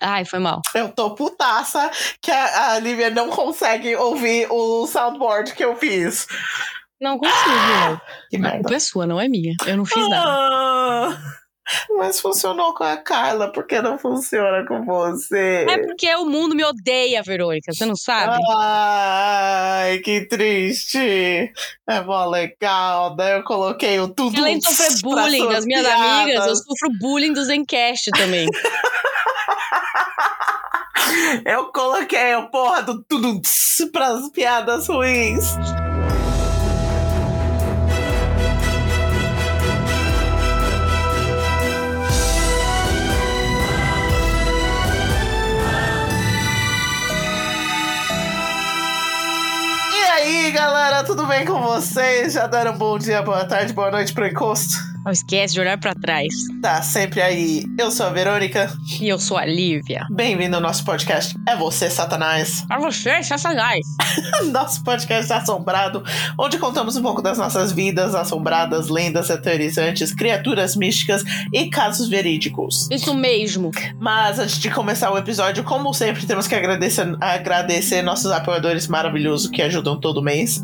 Ai, foi mal. Eu tô putaça que a, a Lívia não consegue ouvir o soundboard que eu fiz. Não consigo. Que A merda. culpa é sua, não é minha. Eu não fiz nada. Ah, mas funcionou com a Carla, por que não funciona com você? É porque o mundo me odeia, Verônica. Você não sabe? Ai, que triste. É mó legal. Daí eu coloquei o tudo. Além de sofrer bullying das minhas piadas. amigas, eu sofro bullying do Zencast também. Eu coloquei a porra do tudo pras piadas ruins. E aí, galera, tudo bem com vocês? Já deram bom dia, boa tarde, boa noite pro encosto? Não esquece de olhar pra trás. Tá sempre aí. Eu sou a Verônica. E eu sou a Lívia. Bem-vindo ao nosso podcast. É você, Satanás. Pra você, Satanás. Nosso podcast assombrado, onde contamos um pouco das nossas vidas assombradas, lendas aterrorizantes, criaturas místicas e casos verídicos. Isso mesmo. Mas antes de começar o episódio, como sempre, temos que agradecer, agradecer nossos apoiadores maravilhosos que ajudam todo mês,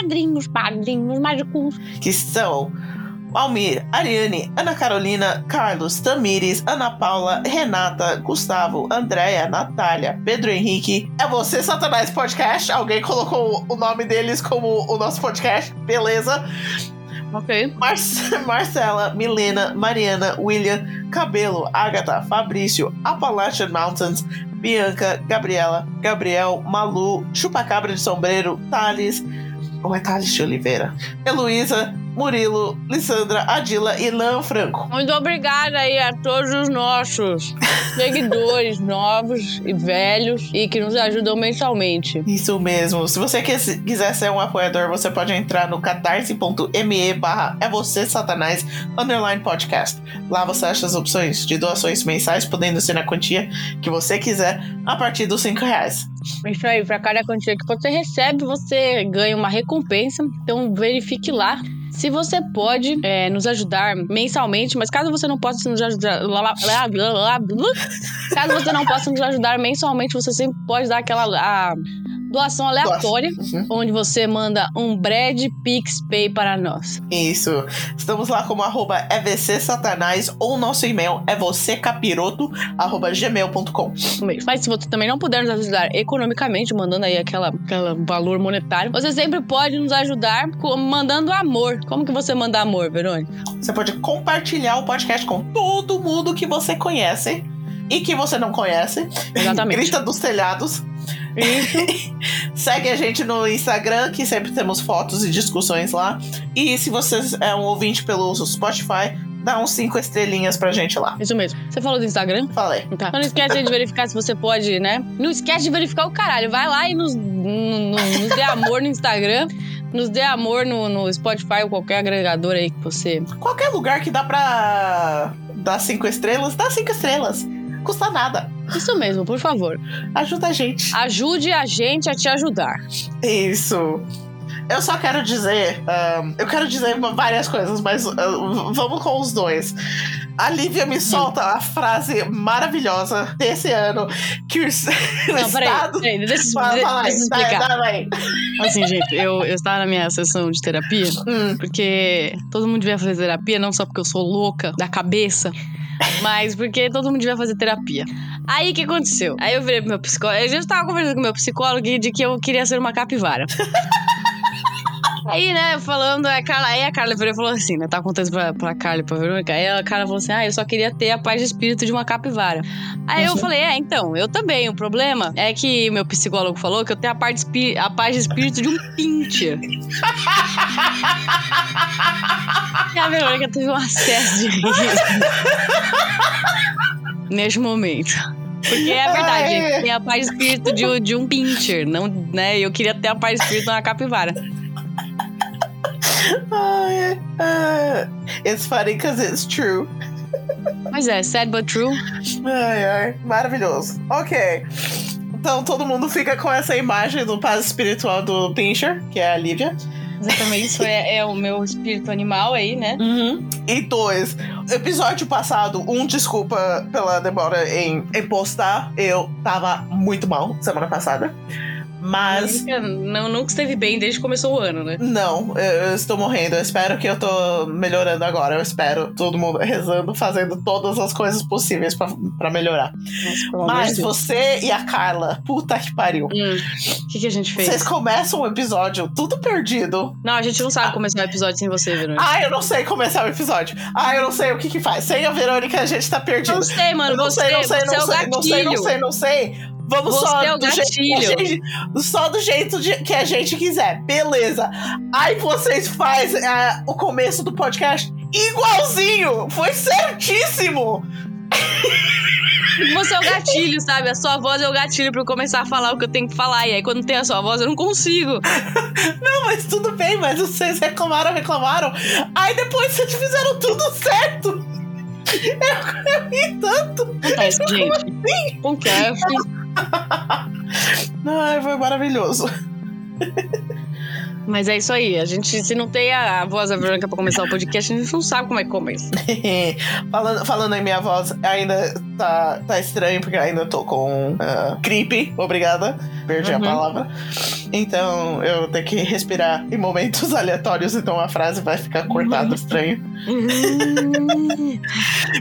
Padrinhos, padrinhos mágicos. que são Almir, Ariane, Ana Carolina, Carlos, Tamires, Ana Paula, Renata, Gustavo, Andréia, Natália, Pedro Henrique. É você, Satanás Podcast? Alguém colocou o nome deles como o nosso podcast? Beleza. Ok. Mar Marcela, Milena, Mariana, William, Cabelo, Agatha, Fabrício, Appalachian Mountains, Bianca, Gabriela, Gabriel, Malu, Chupacabra de Sombreiro, Thales, ou é Thales de Oliveira, Heloísa, Murilo, Lissandra, Adila e Lan Franco. Muito obrigada aí a todos os nossos seguidores novos e velhos e que nos ajudam mensalmente. Isso mesmo. Se você quis- quiser ser um apoiador, você pode entrar no catarse.me barra é você satanás underline podcast. Lá você acha as opções de doações mensais, podendo ser na quantia que você quiser, a partir dos 5 reais. Isso aí, pra cada quantia que você recebe, você ganha uma recompensa. Então verifique lá. Se você pode é, nos ajudar mensalmente, mas caso você não possa nos ajudar. Caso você não possa nos ajudar mensalmente, você sempre pode dar aquela a doação aleatória, Uhum. onde você manda um Brad PixPay para nós. Isso. Estamos lá como arroba evcsatanás ou nosso e-mail é vocêcapiroto arroba gmail.com. Mas se você também não puder nos ajudar economicamente, mandando aí aquela, aquela valor monetário, você sempre pode nos ajudar mandando amor. Como que você manda amor, Verônica? Você pode compartilhar o podcast com todo mundo que você conhece e que você não conhece. Exatamente. Grita dos telhados. Segue a gente no Instagram, que sempre temos fotos e discussões lá. E se você é um ouvinte pelo Spotify, dá uns cinco estrelinhas pra gente lá. Isso mesmo. Você falou do Instagram? Falei. Tá. Não esquece de verificar se você pode, né? Não esquece de verificar o caralho. Vai lá e nos, no- no- nos dê amor no Instagram. Nos dê amor no, no Spotify ou qualquer agregador aí que você. Qualquer lugar que dá pra dar cinco estrelas, dá cinco estrelas. Custa nada. Isso mesmo, por favor. Ajuda a gente. Ajude a gente a te ajudar. Isso. Eu só quero dizer. ahn, eu quero dizer várias coisas, mas ah, vamos com os dois. A Lívia me solta a frase maravilhosa desse ano que o, Não, peraí, Estado. peraí, deixa, Fala, deixa, fala explicar. Assim, gente, eu, eu estava na minha sessão de terapia, Hum, porque todo mundo devia fazer terapia, não só porque eu sou louca da cabeça, mas porque todo mundo devia fazer terapia. Aí o que aconteceu? Aí eu virei pro meu psicólogo, eu já estava conversando com meu psicólogo de que eu queria ser uma capivara. Aí, né, falando, a Carla, aí a Carla virou e falou assim, né, tá isso pra, pra Carla e pra Verônica, aí a Carla falou assim, ah, eu só queria ter a paz de espírito de uma capivara. Aí eu falei, é, então, eu também, o problema é que meu psicólogo falou que eu tenho a, parte a paz de espírito de um pincher. E a Verônica teve um acesso de riso. Neste momento. Porque é verdade, tem a paz de espírito de, de um pincher, não, né? Eu queria ter a paz de espírito de uma capivara. Ai, ai. It's funny because it's true. Mas é, sad but true. Ai, ai, maravilhoso. Ok. Então todo mundo fica com essa imagem do paz espiritual do Pincher, que é a Lívia. Exatamente, isso é, é o meu espírito animal aí, né? Uhum. E dois, episódio passado, um, desculpa pela demora em, em postar. Eu tava muito mal semana passada. Mas. Não, nunca esteve bem desde que começou o ano, né? Não, eu, eu, estou morrendo. Eu espero que eu tô melhorando agora. Eu espero todo mundo rezando, fazendo todas as coisas possíveis para melhorar. Nossa, Mas você e a Carla, puta que pariu. O hum, que, que a gente fez? Vocês começam o episódio tudo perdido. Não, a gente não sabe começar o episódio sem você, Verônica. Ah, eu não sei começar o episódio. Ah, eu não sei o que que faz. Sem a Verônica, a gente tá perdido. Não sei, mano. Não você, sei, não sei, você não, é sei, não sei, não sei, não sei. Vamos só é do jeito gente, só do jeito de, que a gente quiser. Beleza. Aí vocês fazem uh, o começo do podcast igualzinho. Foi certíssimo. Você é o gatilho, sabe? A sua voz é o gatilho pra eu começar a falar o que eu tenho que falar. E aí, quando tem a sua voz, eu não consigo. Não, mas tudo bem, mas vocês reclamaram, reclamaram. Aí depois vocês fizeram tudo certo. Eu, eu ri tanto. Acontece, gente. Assim? Acontece. Ai, foi maravilhoso. Mas é isso aí. A gente, se não tem a, voz da Verônica pra começar o podcast, a gente não sabe como é que começa. falando, falando em minha voz, ainda tá, tá estranho, porque ainda tô com uh, gripe. Obrigada. Perdi uhum. a palavra. Então eu tenho que respirar em momentos aleatórios, então a frase vai ficar cortada estranho.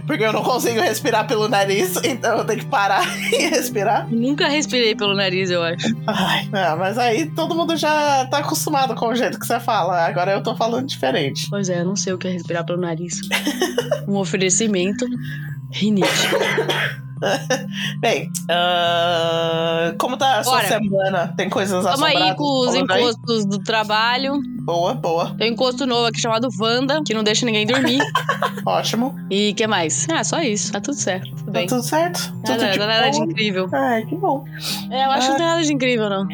Porque eu não consigo respirar pelo nariz, então eu tenho que parar e respirar. Nunca respirei pelo nariz, eu acho. Ai, é, mas aí todo mundo já tá acostumado com o jeito que você fala. Agora eu tô falando diferente. Pois é, eu não sei o que é respirar pelo nariz. um oferecimento. Rinite. Bem, uh, como tá a sua Bora. semana? Tem coisas Tamo assombradas? aí com os encostos aí? do trabalho. Boa, boa. Tem um encosto novo aqui chamado Wanda, que não deixa ninguém dormir. Ótimo. E que mais? Ah, só isso. Tá tudo certo. Tudo tá bem. tudo certo? Nada, tudo de nada de incrível. Ai, que bom. É, eu acho que não tem nada de incrível, não.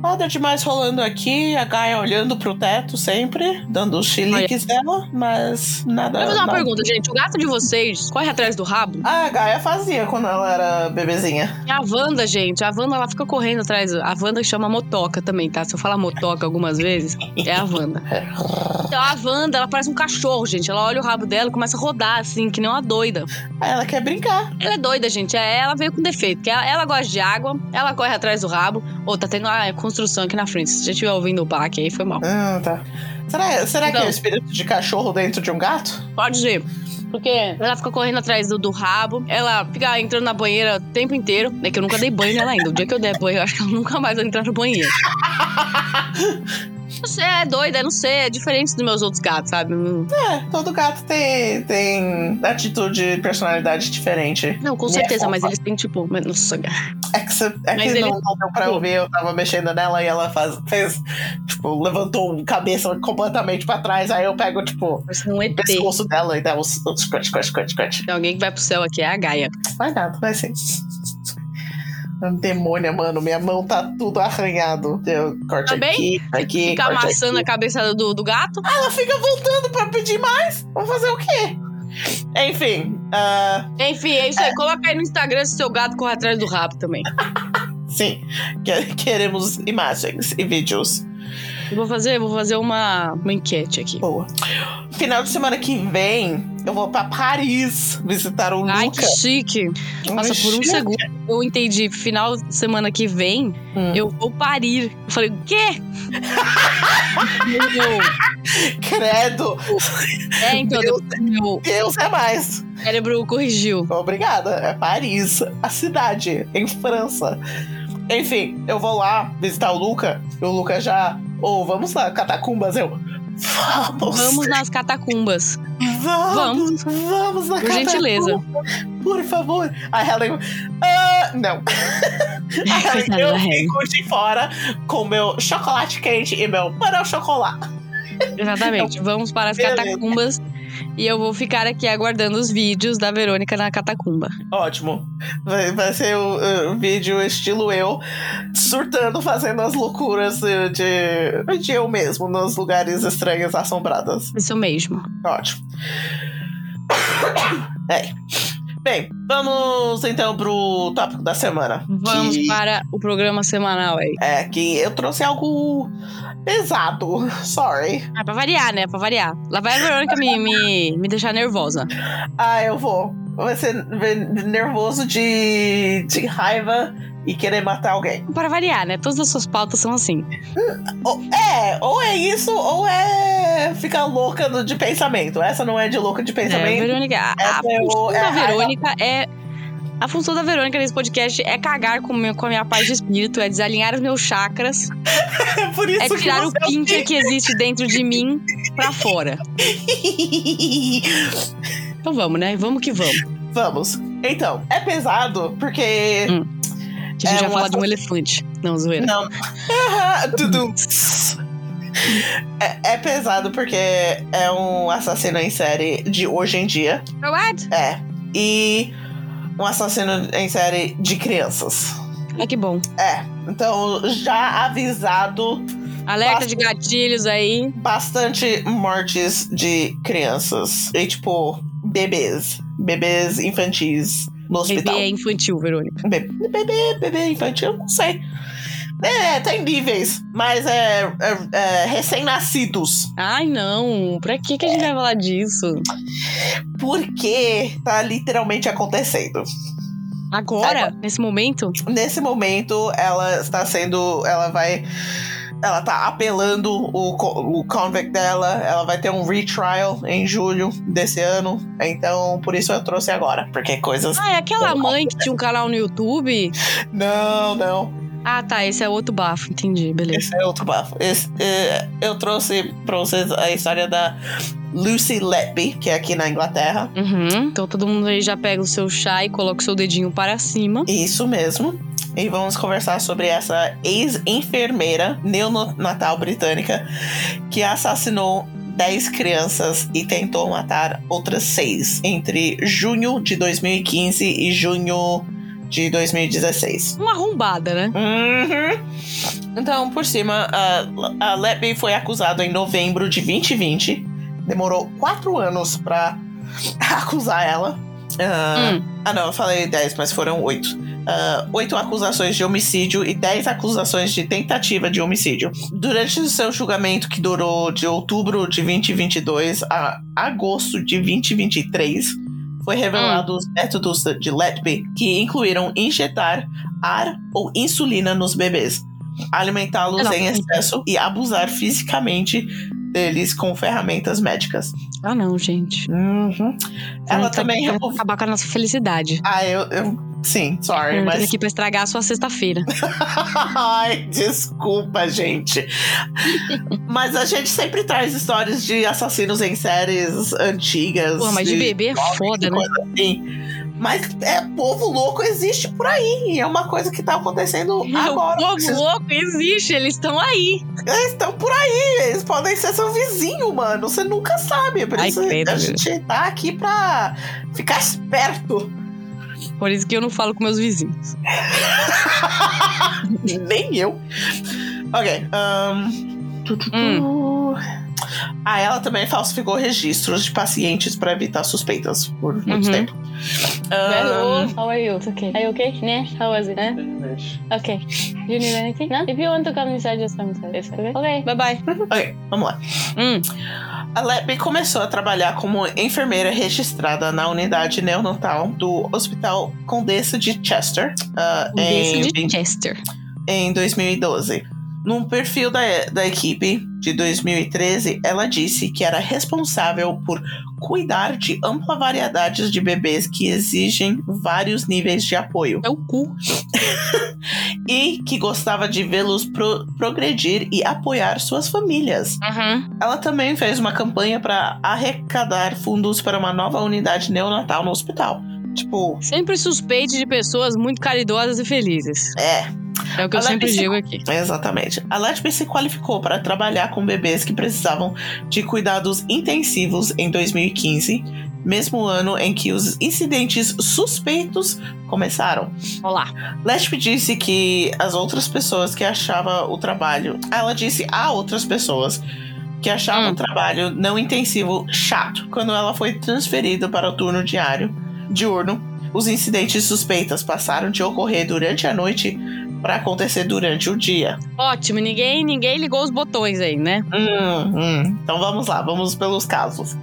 Nada demais rolando aqui, a Gaia olhando pro teto sempre, dando os chiliques dela, mas nada. Vou fazer uma nada. pergunta, gente. O gato de vocês corre atrás do rabo? Ah, a Gaia fazia quando ela era bebezinha. E a Wanda, gente, a Wanda ela fica correndo atrás. A Wanda chama motoca também, tá? Se eu falar motoca algumas vezes, é a Wanda. Então a Wanda, ela parece um cachorro, gente. Ela olha o rabo dela e começa a rodar, assim, que nem uma doida. Ela quer brincar. Ela é doida, gente. É, ela veio com defeito. Que ela, ela gosta de água, ela corre atrás do rabo. Ou tá tendo uma construção aqui na frente. Se você estiver ouvindo o baque aí, foi mal. Ah, tá. Será, será então, que é o espírito de cachorro dentro de um gato? Pode ser. Porque ela fica correndo atrás do, do, rabo, ela fica entrando na banheira o tempo inteiro. É que eu nunca dei banho nela ainda. O dia que eu der banho, eu acho que ela nunca mais vai entrar no banheiro. Você é doida, não sei, é diferente dos meus outros gatos, sabe? É, todo gato tem, tem atitude, personalidade diferente. Não, com é certeza, é mas eles têm tipo. Nossa, é que, você, é que ele... não, não deu pra ouvir, eu tava mexendo nela e ela faz, fez, tipo, levantou a cabeça completamente pra trás, aí eu pego, tipo, um o pescoço dela e dá os, os scratch, scratch, scratch, scratch. Tem alguém que vai pro céu aqui, é a Gaia. Vai nada, vai sim. Demônia, mano, minha mão tá tudo arranhado. Eu corte tá aqui, aqui. Fica amassando aqui. a cabeça do, do gato. Ah, ela fica voltando pra pedir mais. Vamos fazer o quê? Enfim. Uh... Enfim, é isso aí. Coloca aí no Instagram se seu gato corre atrás do rabo também. Sim. Queremos imagens e vídeos. Eu vou fazer, vou fazer uma, uma enquete aqui. Boa. Final de semana que vem, eu vou pra Paris visitar o Ai, Luca. Ai, que chique. Nossa, por um segundo eu entendi. Final de semana que vem, hum. eu vou parir. Eu falei, o quê? Credo. É, então. Deus, meu... Deus é mais. Cérebro corrigiu. Obrigada. É Paris, a cidade, em França. Enfim, eu vou lá visitar o Luca. E o Luca já. Ô, oh, vamos lá, catacumbas. Eu. Vamos! Vamos nas catacumbas. Vamos! Vamos, vamos na Por catacumba. gentileza. Por favor. A Helen. Uh, não. a Helen, eu fico de fora com meu chocolate quente e meu para chocolate. Exatamente. Vamos para as catacumbas e eu vou ficar aqui aguardando os vídeos da Verônica na catacumba. Ótimo. Vai, vai ser o, o, vídeo estilo eu, surtando, fazendo as loucuras de, de eu mesmo, nos lugares estranhos, assombrados. Isso mesmo. Ótimo. É. Bem, vamos então pro tópico da semana. Vamos que, para o programa semanal aí. É, que eu trouxe algo pesado. Sorry. É pra variar, né? Pra variar. Lá vai a Verônica me, me, me deixar nervosa. Ah, eu vou. Vai ser nervoso de, de raiva e querer matar alguém. Para variar, né? Todas as suas pautas são assim. É, ou é isso, ou é ficar louca de pensamento. Essa não é de louca de É, pensamento. Verônica, a, a Essa é o- função é da a raiva. Verônica é. A função da Verônica nesse podcast é cagar com, meu- com a minha paz de espírito, é desalinhar os meus chakras, É por isso é tirar o é pincher que existe dentro de mim pra fora. Então vamos, né? Vamos que vamos. Vamos. Então, é pesado porque. Hum. Que a gente É vai um falar de um elefante. Não, zoeira. Não. Dudu. É, é pesado porque é um assassino em série de hoje em dia. What? É. E um assassino em série de crianças. Ah, que bom. É. Então, já avisado Alerta Basta- de gatilhos aí. bastante mortes de crianças. E, tipo, bebês. Bebês infantis no hospital. Bebê é infantil, Verônica. Bebê, bebê, bebê infantil, não sei. É, tem níveis, mas é, é- é recém-nascidos. Ai, não. Pra que, que a gente vai falar disso? Porque tá literalmente acontecendo. Agora? Nesse momento? Nesse momento, ela está sendo. Ela vai. Ela tá apelando o, o convict dela. Ela vai ter um retrial em julho desse ano. Então, por isso eu trouxe agora. Porque coisas. Ah, é aquela mãe que tinha um canal no YouTube? Não, não. Ah, tá. Esse é outro bafo. Entendi. Beleza. Esse é outro bafo. Esse, é, eu trouxe pra vocês a história da Lucy Letby, que é aqui na Inglaterra. Uhum. Então todo mundo aí já pega o seu chá e coloca o seu dedinho para cima. Isso mesmo. E vamos conversar sobre essa ex-enfermeira neonatal britânica que assassinou 10 crianças e tentou matar outras 6 entre junho de 2015 e junho de 2016. Uma arrombada, né? Uhum. Então, por cima, a, a Letby foi acusada em novembro de 2020. Demorou 4 anos pra acusar ela. Ah, Hum. ah, não, eu falei 10, mas foram 8. Oito acusações de homicídio e 10 acusações de tentativa de homicídio. Durante o seu julgamento, que durou de outubro de 2022 a agosto de 2023, foi revelado os métodos de Letby, que incluíram injetar ar ou insulina nos bebês, alimentá-los em excesso e abusar fisicamente deles com ferramentas médicas. Ah, não, gente. Uhum. Ela Tá- também vai removeu. acabar com a nossa felicidade. Ah, eu, eu- Sim, sorry, Eu mas. aqui pra estragar a sua sexta-feira. Ai, desculpa, gente. mas a gente sempre traz histórias de assassinos em séries antigas. Pô, mas de bebê é foda, né? coisa assim. Mas é povo louco existe por aí. É uma coisa que tá acontecendo agora. o povo Vocês- louco existe, eles estão aí. Eles estão por aí. Eles podem ser seu vizinho, mano. Você nunca sabe. Por Ai, isso credo, a gente tá aqui pra ficar esperto. Por isso que eu não falo com meus vizinhos. Nem eu. Ok. tu. Hum. Ah, ela também falsificou registros de pacientes para evitar suspeitas por muito Uhum. tempo. Ahn, how are you? It's okay. Are you okay? Yeah. How was it? Eh? Okay. You need anything? No? If you want to come inside, just come inside. It's okay. Okay. Bye bye. ok, vamos lá. Hum. A Letby começou a trabalhar como enfermeira registrada na unidade neonatal do Hospital Condessa de Chester ah, Desse em, de Chester. em 2012. Num perfil da, da equipe de 2013, ela disse que era responsável por cuidar de ampla variedade de bebês que exigem vários níveis de apoio É o cu. e que gostava de vê-los pro- progredir e apoiar suas famílias. Uhum. Ela também fez uma campanha para arrecadar fundos para uma nova unidade neonatal no hospital. Tipo, Sempre suspeite de pessoas muito caridosas e felizes. é, É o que eu Ela sempre disse- digo aqui. Exatamente. A Letby se qualificou para trabalhar com bebês que precisavam de cuidados intensivos em 2015, mesmo ano em que os incidentes suspeitos começaram. Olá. Letby disse que as outras pessoas que achavam o trabalho. Ela disse a outras pessoas que achavam Hum. o trabalho não intensivo chato quando ela foi transferida para o turno diário, diurno. Os incidentes suspeitos passaram de ocorrer durante a noite para acontecer durante o dia. Ótimo, ninguém, ninguém ligou os botões aí, né? Hum, hum. Então vamos lá, vamos pelos casos.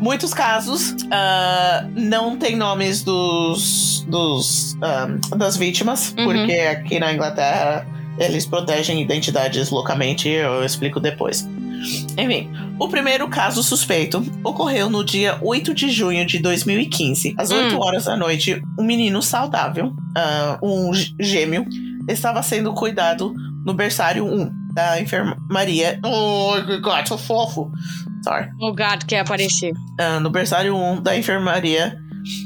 Muitos casos ah, não tem nomes dos, dos ah, das vítimas, Uhum. porque aqui na Inglaterra eles protegem identidades loucamente, eu explico depois. Enfim, o primeiro caso suspeito ocorreu no dia 8 de junho de 2015. Às 8 Hum. horas da noite, um menino saudável, ah, um gê- gêmeo, estava sendo cuidado no berçário 1 da enfermaria. Oh, que gato fofo! Sorry. O gato quer aparecer. Ah, no berçário 1 da enfermaria,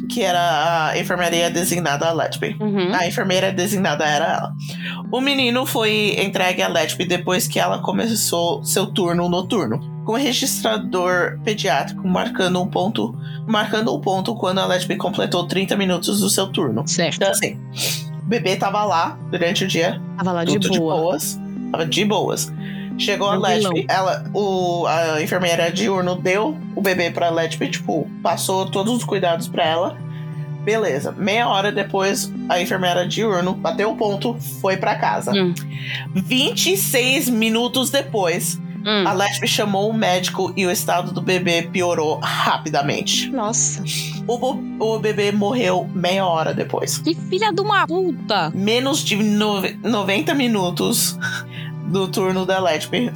que era a enfermaria designada a Letby. Uhum. A enfermeira designada era ela. O menino foi entregue a Letby depois que ela começou seu turno noturno, com o registrador pediátrico marcando um ponto, marcando um ponto quando a Letby completou 30 minutos do seu turno. Certo. Então assim, o bebê tava lá durante o dia, Tava lá de tudo de boa. boas. Tava de boas. Chegou a Tranquilão. Letby, ela, o, a enfermeira diurno deu o bebê pra Letby, tipo, passou todos os cuidados pra ela. Beleza. Meia hora depois, a enfermeira diurno bateu o ponto, foi pra casa. Hum. 26 minutos depois, Hum. a Letby chamou o médico e o estado do bebê piorou rapidamente. Nossa. O, o bebê morreu meia hora depois. Que filha de uma puta. menos de nove- 90 minutos do turno da Letby.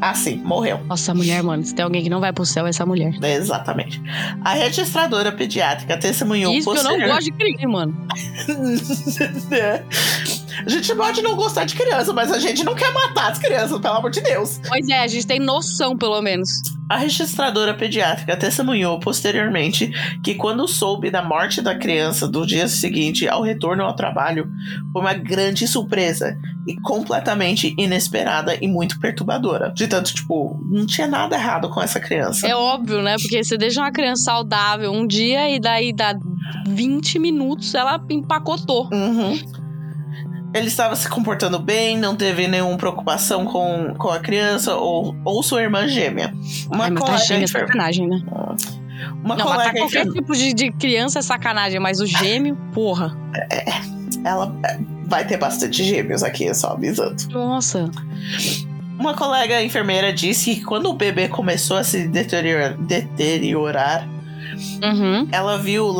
Assim, morreu. Nossa, essa mulher, mano. Se tem alguém que não vai pro céu, é essa mulher. Exatamente. A registradora pediátrica testemunhou Isso que eu não gosto de criança, mano. a gente pode não gostar de criança, mas a gente não quer matar as crianças, pelo amor de Deus. Pois é, a gente tem noção, pelo menos. A registradora pediátrica testemunhou posteriormente que quando soube da morte da criança do dia seguinte ao retorno ao trabalho, foi uma grande surpresa e completamente inesperada e muito perturbadora. De tanto, tipo, não tinha nada errado com essa criança. É óbvio, né? Porque você deixa uma criança saudável um dia e daí dá 20 minutos ela empacotou. Uhum. Ele estava se comportando bem, não teve nenhuma preocupação com, com a criança ou, ou sua irmã gêmea. Uma Ai, mas tá colega, gêmea é sacanagem, né? uma não, matar colega qualquer tipo de, de criança é sacanagem, mas o gêmeo, porra. ela é, vai ter bastante gêmeos aqui, só avisando. Nossa. Uma colega enfermeira disse que quando o bebê começou a se deteriorar, deteriorar Uhum. ela viu o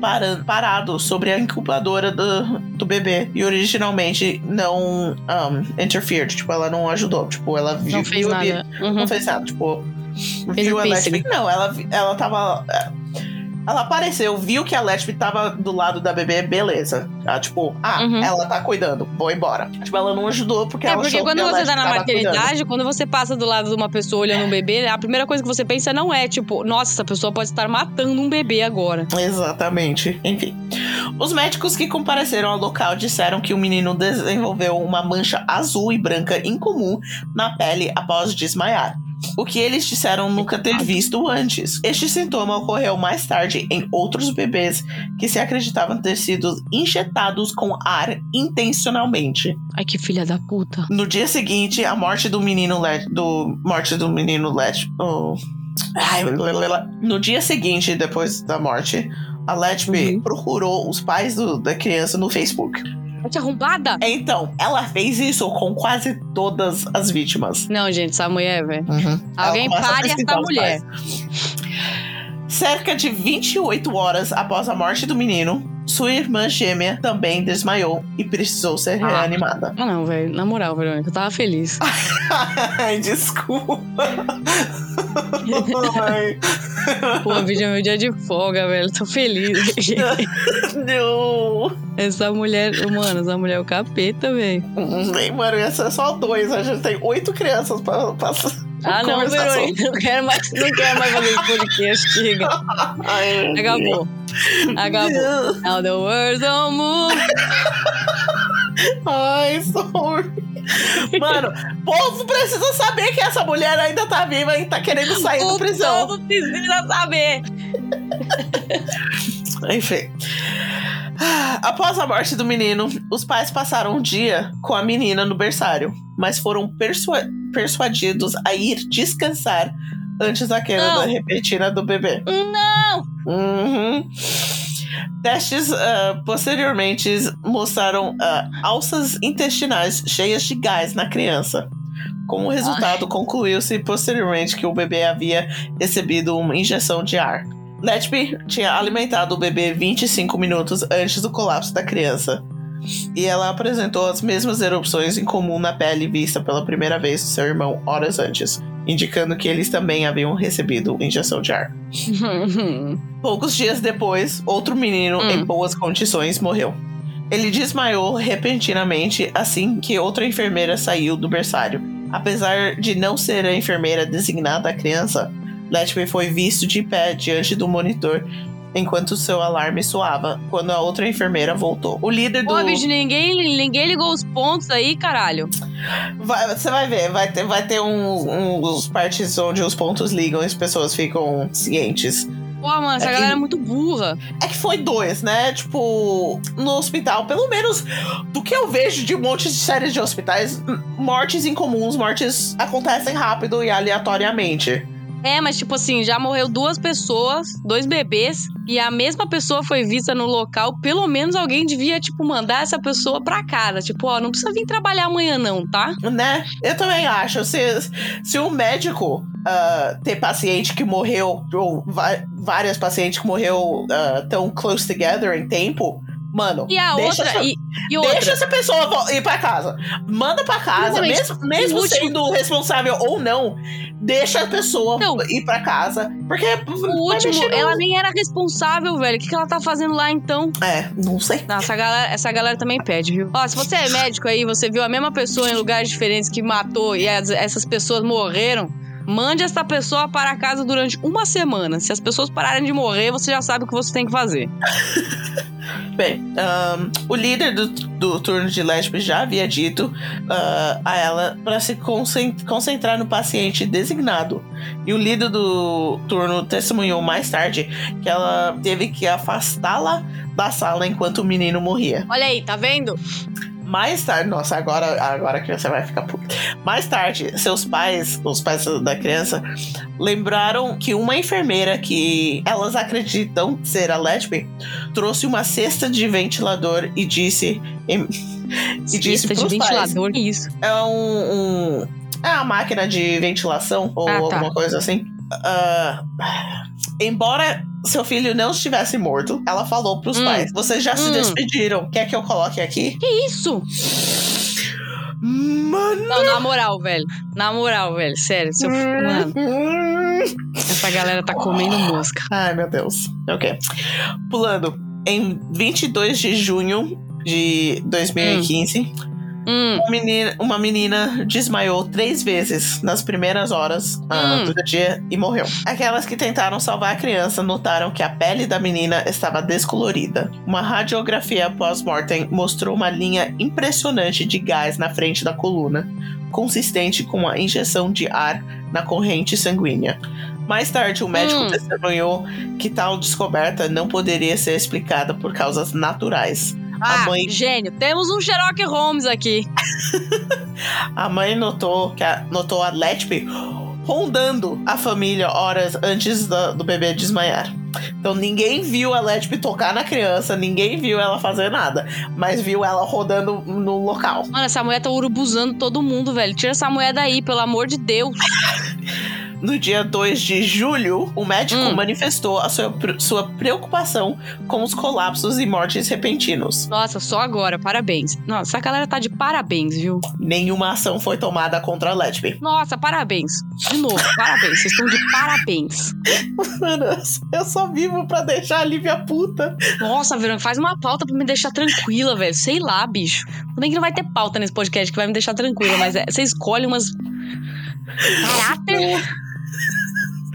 para- parado sobre a incubadora do, do bebê. E originalmente não um, interfered, tipo, ela não ajudou. Tipo, ela viu, Não fez viu nada. Uhum. Não fez nada, tipo. Fez viu o a. Letby. Não, ela, ela tava. Ela apareceu, viu que a Letby tava do lado da bebê, beleza. Ela, tipo, ah, Uhum. ela tá cuidando, vou embora. Tipo, ela não ajudou porque É, ela porque achou quando que você tá na cuidando. maternidade, quando você passa do lado de uma pessoa olhando um bebê, a primeira coisa que você pensa não é tipo, nossa, essa pessoa pode estar matando um bebê agora. Exatamente. Enfim. Os médicos que compareceram ao local disseram que o menino desenvolveu uma mancha azul e branca incomum na pele após desmaiar. O que eles disseram nunca ter visto antes. Este sintoma ocorreu mais tarde em outros bebês que se acreditavam ter sido injetados com ar intencionalmente. Ai, que filha da puta. No dia seguinte, a morte do menino Led, do morte do menino Led, oh. Ai, no dia seguinte, depois da morte, a Letby Uhum. procurou os pais do- da criança no Facebook. Arrombada! Então, ela fez isso com quase todas as vítimas. Não, gente, essa mulher, velho. Uhum. Alguém pare essa mulher. Cerca de 28 horas após a morte do menino, sua irmã gêmea também desmaiou e precisou ser Ah. reanimada. Ah, não, velho. Na moral, Verônica, eu tava feliz. Ai, desculpa. Ai. Pô, vídeo é meu dia de folga, velho. Tô feliz. Não. essa mulher, mano, essa mulher é o capeta, velho. Nem, mano, essa é só dois. A gente tem oito crianças pra. pra Ah, não. Verônica. Não quero mais, não quero mais fazer esse podcast. Chega. Ai, Acabou. Acabou. Now the words don't move. Ai, sorry. Mano, o povo precisa saber que essa mulher ainda tá viva e tá querendo sair da O prisão. povo precisa saber. Enfim. Após a morte do menino, os pais passaram um dia com a menina no berçário, mas foram persua- persuadidos a ir descansar antes da queda Não. da repentina do bebê. Não! Uhum. Testes ah, posteriormente mostraram ah, alças intestinais cheias de gás na criança. Como resultado, concluiu-se posteriormente que o bebê havia recebido uma injeção de ar. Letby tinha alimentado o bebê 25 minutos antes do colapso da criança. E ela apresentou as mesmas erupções em comum na pele vista pela primeira vez do seu irmão horas antes, indicando que eles também haviam recebido injeção de ar. Poucos dias depois, outro menino Hum. em boas condições morreu. Ele desmaiou repentinamente assim que outra enfermeira saiu do berçário. Apesar de não ser a enfermeira designada à criança, Letby foi visto de pé diante do monitor enquanto seu alarme soava quando a outra enfermeira voltou. O líder do. Pô, bicho, ninguém, ninguém ligou os pontos aí, caralho. Vai- você vai ver, vai ter, vai ter um- uns partes onde os pontos ligam e as pessoas ficam cientes. Pô, mano, essa É que- galera é muito burra. É que foi dois, né? Tipo, no hospital, pelo menos do que eu vejo de um monte de séries de hospitais, mortes incomuns, mortes acontecem rápido e aleatoriamente. É, mas tipo assim, já morreu duas pessoas, dois bebês, e a mesma pessoa foi vista no local. Pelo menos alguém devia, tipo, mandar essa pessoa pra casa. Tipo, ó, não precisa vir trabalhar amanhã, não, tá? Né? Eu também acho. Se, se um médico ah, ter paciente que morreu, ou várias pacientes que morreu ah, tão close together em tempo, mano. E a deixa outra, essa- e, e outra. Deixa essa pessoa ir pra casa. Manda pra casa, Exatamente. mesmo, mesmo último- sendo responsável ou não. Deixa a pessoa Não. ir pra casa. Porque. O último, ela nem era responsável, velho. O que, que ela tá fazendo lá então? É, não sei. Essa galera, essa galera também pede, viu? Ó, se você é médico aí, você viu a mesma pessoa em lugares diferentes que matou e as- essas pessoas morreram, mande essa pessoa para casa durante uma semana. Se as pessoas pararem de morrer, você já sabe o que você tem que fazer. Bem, ahn, o líder do, do turno de Lespe já havia dito ah, a ela para se concen- concentrar no paciente designado. E o líder do turno testemunhou mais tarde que ela teve que afastá-la da sala enquanto o menino morria. Olha aí, tá vendo? Mais tarde, nossa, agora, agora que você vai ficar puto. Mais tarde, seus pais, os pais da criança, lembraram que uma enfermeira que elas acreditam ser a Letby trouxe uma cesta de ventilador e disse. em- e disse Lista de pais, ventilador, que isso? é um, um- É uma máquina de ventilação ou Ah, tá. alguma coisa assim. Ah, embora seu filho não estivesse morto, ela falou pros Hum. pais: Vocês já se Hum. despediram? Quer que eu coloque aqui? Que isso? Mano. Não, na moral, velho. Na moral, velho. Sério, seu mano, essa galera tá comendo mosca. Ai, meu Deus. Ok. Pulando. Em 22 de junho de 2015, Hum, uma, menina, uma menina desmaiou três vezes nas primeiras horas ah, Hum. do dia e morreu. Aquelas que tentaram salvar a criança notaram que a pele da menina estava descolorida. Uma radiografia pós-mortem mostrou uma linha impressionante de gás na frente da coluna, consistente com a injeção de ar na corrente sanguínea. Mais tarde, o médico Hum. testemunhou que tal descoberta não poderia ser explicada por causas naturais. Ah, mãe- gênio. Temos um Sherlock Holmes aqui. A mãe notou que a, notou a Letby rondando a família horas antes da- do bebê desmaiar. Então ninguém viu a Letby tocar na criança, ninguém viu ela fazer nada, mas viu ela rodando no local. Mano, essa mulher tá urubuzando todo mundo, velho. Tira essa mulher daí, pelo amor de Deus. No dia 2 de julho, o médico Hum. manifestou a sua, sua preocupação com os colapsos e mortes repentinos. Nossa, só agora, parabéns. Nossa, essa galera tá de parabéns, viu? Nenhuma ação foi tomada contra a Letby. Nossa, parabéns. De novo, parabéns. Vocês estão de parabéns. Mano, eu só vivo pra deixar a Lívia puta. Nossa, Verônica, faz uma pauta pra me deixar tranquila, velho. Sei lá, bicho. Tudo bem que não vai ter pauta nesse podcast que vai me deixar tranquila, mas é, você escolhe umas. Caráter.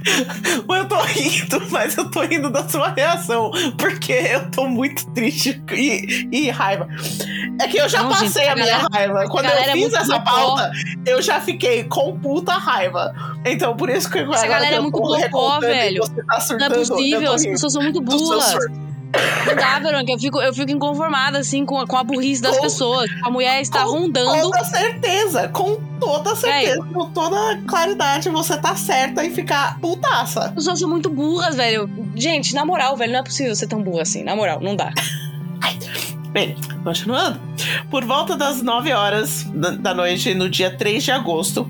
Eu tô rindo, mas eu tô rindo da sua reação. Porque eu tô muito triste e, e raiva. É que eu já Não, gente, passei a a minha galera- raiva. Quando eu galera é fiz essa bocó. pauta, eu já fiquei com puta raiva. Então, por isso que agora galera que é eu muito bocó, velho. Você tá Não é surtando, eu possível, as pessoas são muito burras. Não dá, Verônica. Eu fico, eu fico inconformada, assim, com a, com a burrice das Com- pessoas. A mulher está com rondando. toda certeza, com toda certeza, com toda claridade, você tá certa em ficar putaça. As pessoas são muito burras, velho. Gente, na moral, velho, não é possível ser tão burra assim. Na moral, não dá. Bem, continuando. Por volta das 9 horas da noite, no dia 3 de agosto,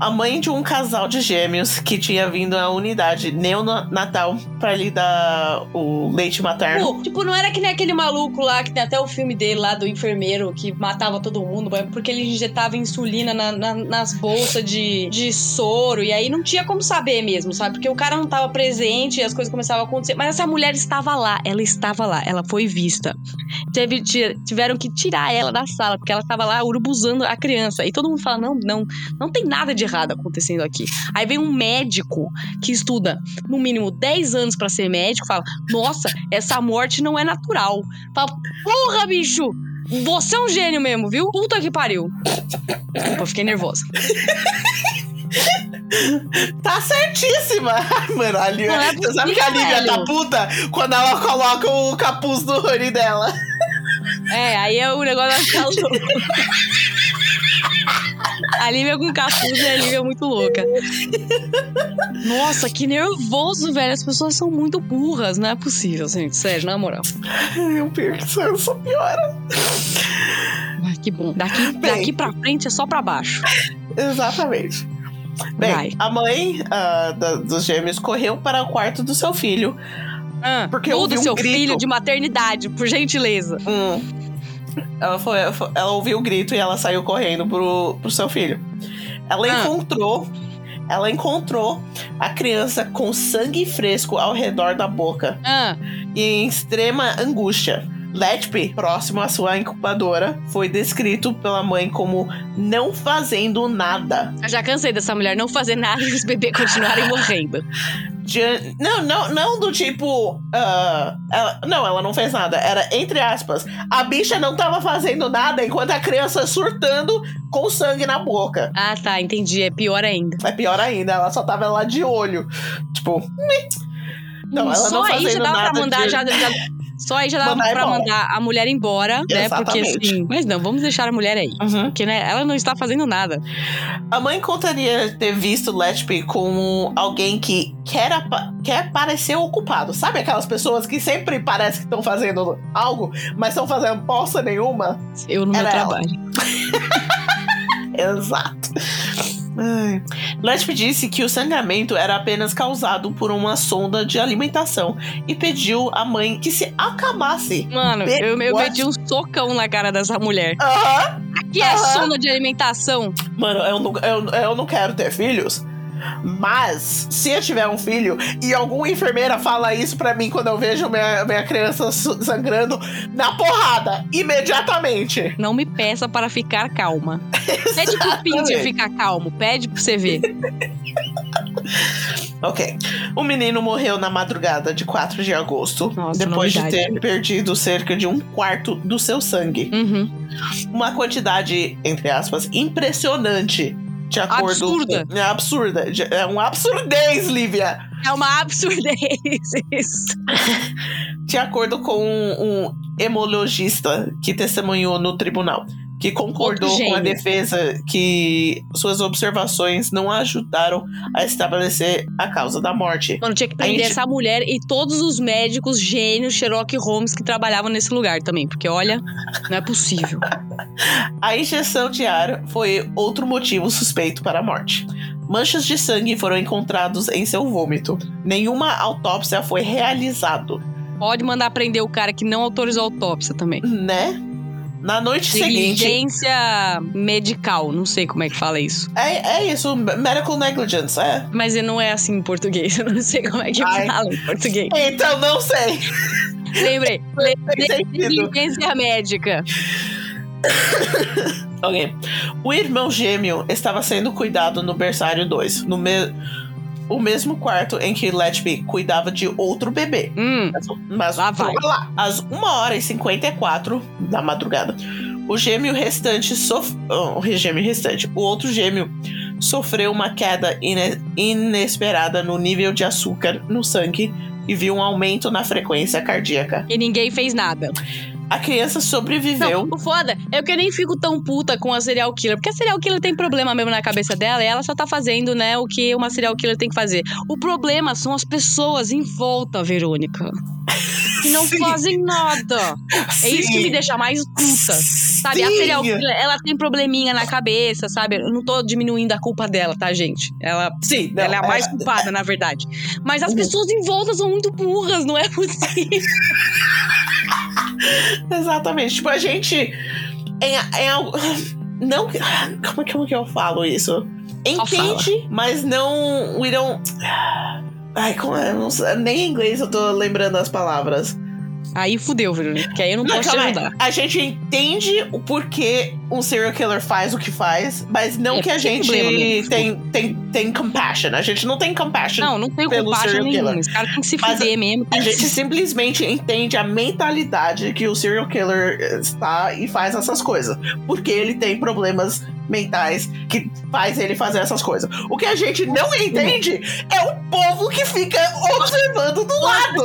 a mãe de um casal de gêmeos que tinha vindo à unidade neonatal para lhe dar o leite materno. Pô, tipo, não era que nem aquele maluco lá, que tem até o filme dele lá, do enfermeiro, que matava todo mundo, porque ele injetava insulina na- na- nas bolsas de, de soro, e aí não tinha como saber mesmo, sabe? Porque o cara não tava presente e as coisas começavam a acontecer. Mas essa mulher estava lá, ela estava lá, ela foi vista. Teve, ti- tiveram que tirar ela da sala, porque ela estava lá urubuzando a criança. E todo mundo fala: não, não, não tem nada de errado acontecendo aqui. Aí vem um médico que estuda no mínimo 10 anos pra ser médico, fala: Nossa, essa morte não é natural. Fala: Porra, bicho! Você é um gênio mesmo, viu? Puta que pariu. Desculpa, fiquei nervosa. Tá certíssima! Mano, a Lívia. É você sabe que a Lívia tá velho. puta quando ela coloca o capuz no Rony dela. É, aí é o negócio louco. A Lívia com capuz e a Lívia muito louca. Nossa, que nervoso, velho. As pessoas são muito burras. Não é possível, gente. Sério, na moral. Eu perco, eu sou piora. Ai, que bom. Daqui, Bem. daqui pra frente é só pra baixo. Exatamente. Bem, Vai. a mãe ah, da- dos gêmeos correu para o quarto do seu filho. Ah, Porque tudo um seu grito. filho de maternidade, por gentileza. Hum. Ela, foi, ela ouviu o grito e ela saiu correndo pro, pro seu filho. Ela Ah. encontrou. Ela encontrou a criança com sangue fresco ao redor da boca Ah, e em extrema angústia. Letpe, próximo à sua incubadora, foi descrito pela mãe como não fazendo nada. eu já cansei dessa mulher não fazer nada e os bebês continuarem morrendo. Não, não, não do tipo. ah, ela- não, ela não fez nada. Era entre aspas. A bicha não tava fazendo nada enquanto a criança surtando com sangue na boca. Ah, tá, entendi. É pior ainda. É pior ainda, ela só tava lá de olho. Tipo. "Meh". Não, ela Só não aí já fazendo dava pra nada mandar de- já, já- Só aí já dava Mandar pra embora. mandar a mulher embora, né? Porque Exatamente. assim. Mas não, vamos deixar a mulher aí. Uhum. Porque, né, ela não está fazendo nada. A mãe contaria ter visto Letchby como alguém que quer, quer parecer ocupado. Sabe aquelas pessoas que sempre parece que estão fazendo algo, mas estão fazendo bosta nenhuma? Eu no meu Era trabalho. Exato. Ai. Disse que o sangramento era apenas causado por uma sonda de alimentação e pediu à mãe que se acalmasse. Mano, Be- eu, eu meti um socão na cara dessa mulher. Aham. Que é Aham. sonda de alimentação. Mano, eu não, eu, eu não quero ter filhos. Mas, se eu tiver um filho e alguma enfermeira fala isso pra mim quando eu vejo minha, minha criança sangrando, na porrada, imediatamente. Não me peça para ficar calma. Pede pro Exatamente. ficar calmo. Pede pra você ver. Ok. O menino morreu na madrugada de 4 de agosto, Nossa, depois de novidade. ter perdido cerca de um quarto do seu sangue. Uhum. Uma quantidade, entre aspas, impressionante. De acordo Absurda. É absurda. É um absurdez, Lívia. É uma absurdez isso. De acordo com um, um hemologista que testemunhou no tribunal, que concordou com a defesa que suas observações não ajudaram a estabelecer a causa da morte. Mano, tinha que A prender gente- essa mulher e todos os médicos gênios Sherlock Holmes que trabalhavam nesse lugar também. Porque, olha, não é possível. A injeção de ar foi outro motivo suspeito para a morte. Manchas de sangue foram encontrados em seu vômito. Nenhuma autópsia foi realizada, Pode mandar prender o cara que não autorizou a autópsia também. né? Na noite seguinte, Negligência medical, não sei como é que fala isso. é, é isso, medical negligence, é. Mas não é assim em português, eu não sei como é que Ai. fala em português. Então não sei. Lembrei, negligência médica. Ok. O irmão gêmeo estava sendo cuidado no berçário 2, no me- o mesmo quarto em que Letby cuidava de outro bebê. Hum, Mas, mas Lá vai. vamos lá. Às 1 hora e 54 da madrugada, o gêmeo restante sof... oh, o gêmeo restante, o outro gêmeo sofreu uma queda ine- inesperada no nível de açúcar no sangue e viu um aumento na frequência cardíaca. E ninguém fez nada. A criança sobreviveu. Não, o foda é que eu nem fico tão puta com a serial killer. Porque a serial killer tem problema mesmo na cabeça dela e ela só tá fazendo, né, o que uma serial killer tem que fazer. O problema são as pessoas em volta, Verônica. Que não Sim. fazem nada. É isso que Sim. me deixa mais puta. Sabe, a Sim. serial killer, ela tem probleminha na cabeça, sabe? Eu não tô diminuindo a culpa dela, tá, gente? Ela, Sim, não, ela é a mais culpada, na verdade. Mas as Uhum. pessoas em volta são muito burras, não é possível. Exatamente. Tipo, a gente. Em, em algo. Não. Como, como que eu falo isso? Entende, mas não. We don't. Ai, como é? Não nem em inglês eu tô lembrando as palavras. Aí fudeu, Verônica, porque aí eu não, Não, posso te calma aí. ajudar. A gente entende o porquê um serial killer faz o que faz, mas não É, que a tem gente mesmo. tem, tem, tem compassion. A gente não tem compassion. Não, não pelo compassion nenhuma. Esse cara tem que se Mas fuder mesmo. A tem que gente se- simplesmente entende a mentalidade que o serial killer está e faz essas coisas. Porque ele tem problemas mentais que faz ele fazer essas coisas. O que a gente não entende é o povo que fica observando do lado.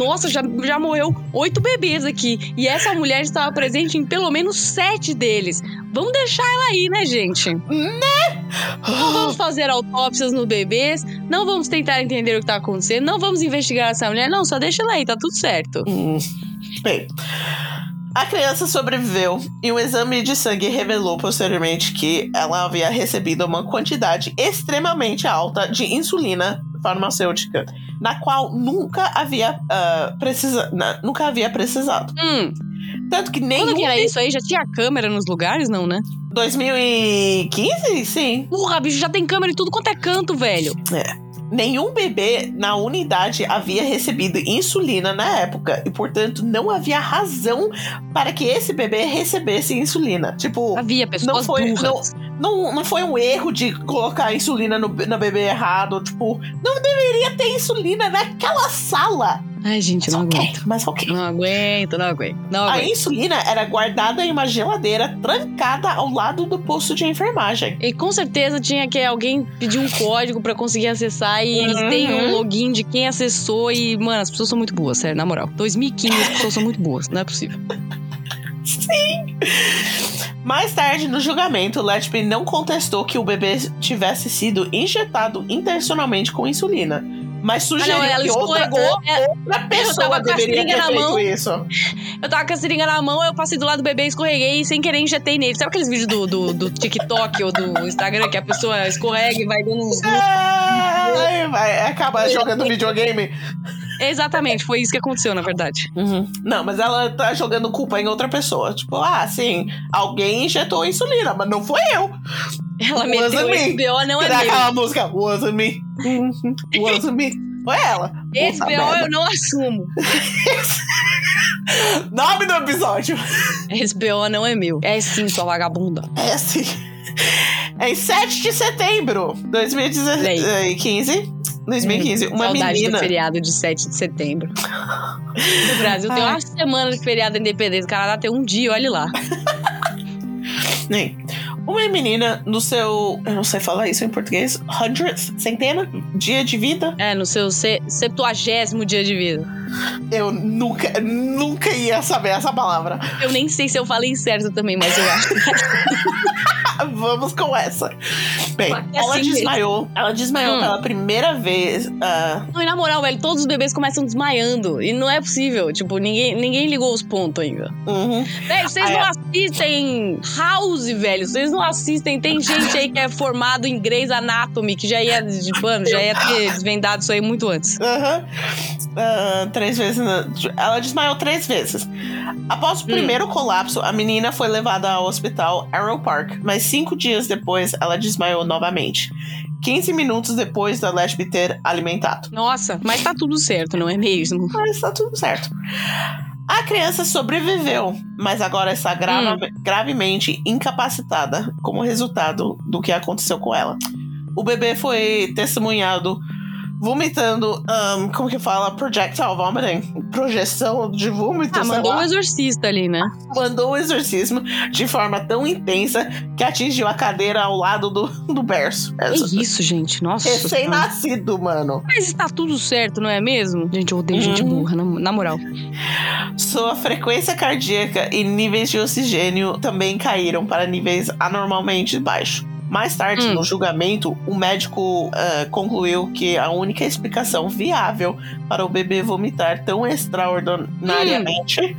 Nossa, já, já morreu oito bebês aqui. E essa mulher estava presente em pelo menos sete deles. Vamos deixar ela aí, né, gente? Não vamos fazer autópsias nos bebês. Não vamos tentar entender o que tá acontecendo. Não vamos investigar essa mulher. Não, só deixa ela aí, tá tudo certo. Hum, Bem, a criança sobreviveu e um exame de sangue revelou posteriormente que ela havia recebido uma quantidade extremamente alta de insulina farmacêutica, na qual nunca havia ah, precisa, na- nunca havia precisado. Hum, Tanto que nem quando que era isso aí? Já tinha câmera nos lugares? Não, né? 2015, sim. Porra, bicho, já tem câmera em tudo quanto é canto, velho. Nenhum bebê na unidade havia recebido insulina na época e, portanto, não havia razão para que esse bebê recebesse insulina. Tipo, Havia pessoas Não foi- burras. não, não foi um erro de colocar insulina no, no bebê errado. Tipo, não deveria ter insulina naquela sala. Ai, gente, não ok, aguento. mas ok. Não aguento, não aguento. Não A aguento. insulina era guardada em uma geladeira trancada ao lado do posto de enfermagem. E com certeza tinha que alguém pedir um código pra conseguir acessar e eles Uhum. têm um login de quem acessou e, mano, as pessoas são muito boas, sério, na moral. 2015 as pessoas são muito boas, não é possível. Mais tarde, no julgamento, Letby não contestou que o bebê tivesse sido injetado intencionalmente com insulina. Mas sugeriu Ah, não, ela que outra, escorregou, é- outra pessoa tava com a deveria seringa ter na feito mão. isso. Eu tava com a seringa na mão, eu passei do lado do bebê, escorreguei e sem querer injetei nele. Sabe aqueles vídeos do, do, do TikTok ou do Instagram que a pessoa escorrega e vai dando uns. Ai, vai, acaba jogando videogame. Exatamente, foi isso que aconteceu, na verdade. Não, mas ela tá jogando culpa em outra pessoa. Tipo, ah, sim, alguém injetou insulina, mas não foi eu. Ela Wasn't meteu me. esse BO, não é Cadê meu. aquela música? Wasn't me. Uhum. Wasn't me. Foi ela. Esse BO eu não assumo. Nome do episódio. Esse BO não é meu. É sim, sua vagabunda. É assim. Em 7 de setembro de 2015, 2015 uma Saudade menina. do feriado de 7 de setembro. No Brasil tem uma semana de feriado da independência. O Canadá tem um dia, olha lá. Nem. Uma menina no seu. Eu não sei falar isso em português. Hundredth, centena, dia de vida. É, no seu se- septuagésimo dia de vida. Eu nunca, nunca ia saber essa palavra. Eu nem sei se eu falei certo também, mas eu acho. Vamos com essa. Bem, É ela assim mesmo. desmaiou. Ela desmaiou Hum. pela primeira vez. ah, Não, e na moral, velho, todos os bebês começam desmaiando. E não é possível. Tipo, ninguém, ninguém ligou os pontos ainda. uhum. Velho, vocês Ah, não é. assistem House, velho. Vocês não assistem. Tem gente aí que é formado em Grey's Anatomy, que já ia, de, mano, já ia ter desvendado isso aí muito antes. Aham. Ah, três vezes. na- Ela desmaiou três vezes. Após o Hum. primeiro colapso, a menina foi levada ao hospital Arrow Park, mas cinco dias depois ela desmaiou novamente. 15 minutos depois da Leslie ter alimentado. Nossa, mas tá tudo certo, não é mesmo? Mas tá tudo certo. A criança sobreviveu, mas agora está grava- gravemente incapacitada como resultado do que aconteceu com ela. O bebê foi testemunhado vomitando, um, como que fala? Projectile vomiting? Projeção de vômito, Ah, mandou lá. um exorcista ali, né? Mandou o exorcismo de forma tão intensa que atingiu a cadeira ao lado do, do berço. É isso, gente. Nossa. Recém-nascido, mano. Mas está tudo certo, não é mesmo? Gente, eu odeio gente Uhum. burra, na, na moral. Sua frequência cardíaca e níveis de oxigênio também caíram para níveis anormalmente baixos. Mais tarde, Hum. no julgamento, o médico ah, concluiu que a única explicação viável para o bebê vomitar tão extraordinariamente Hum.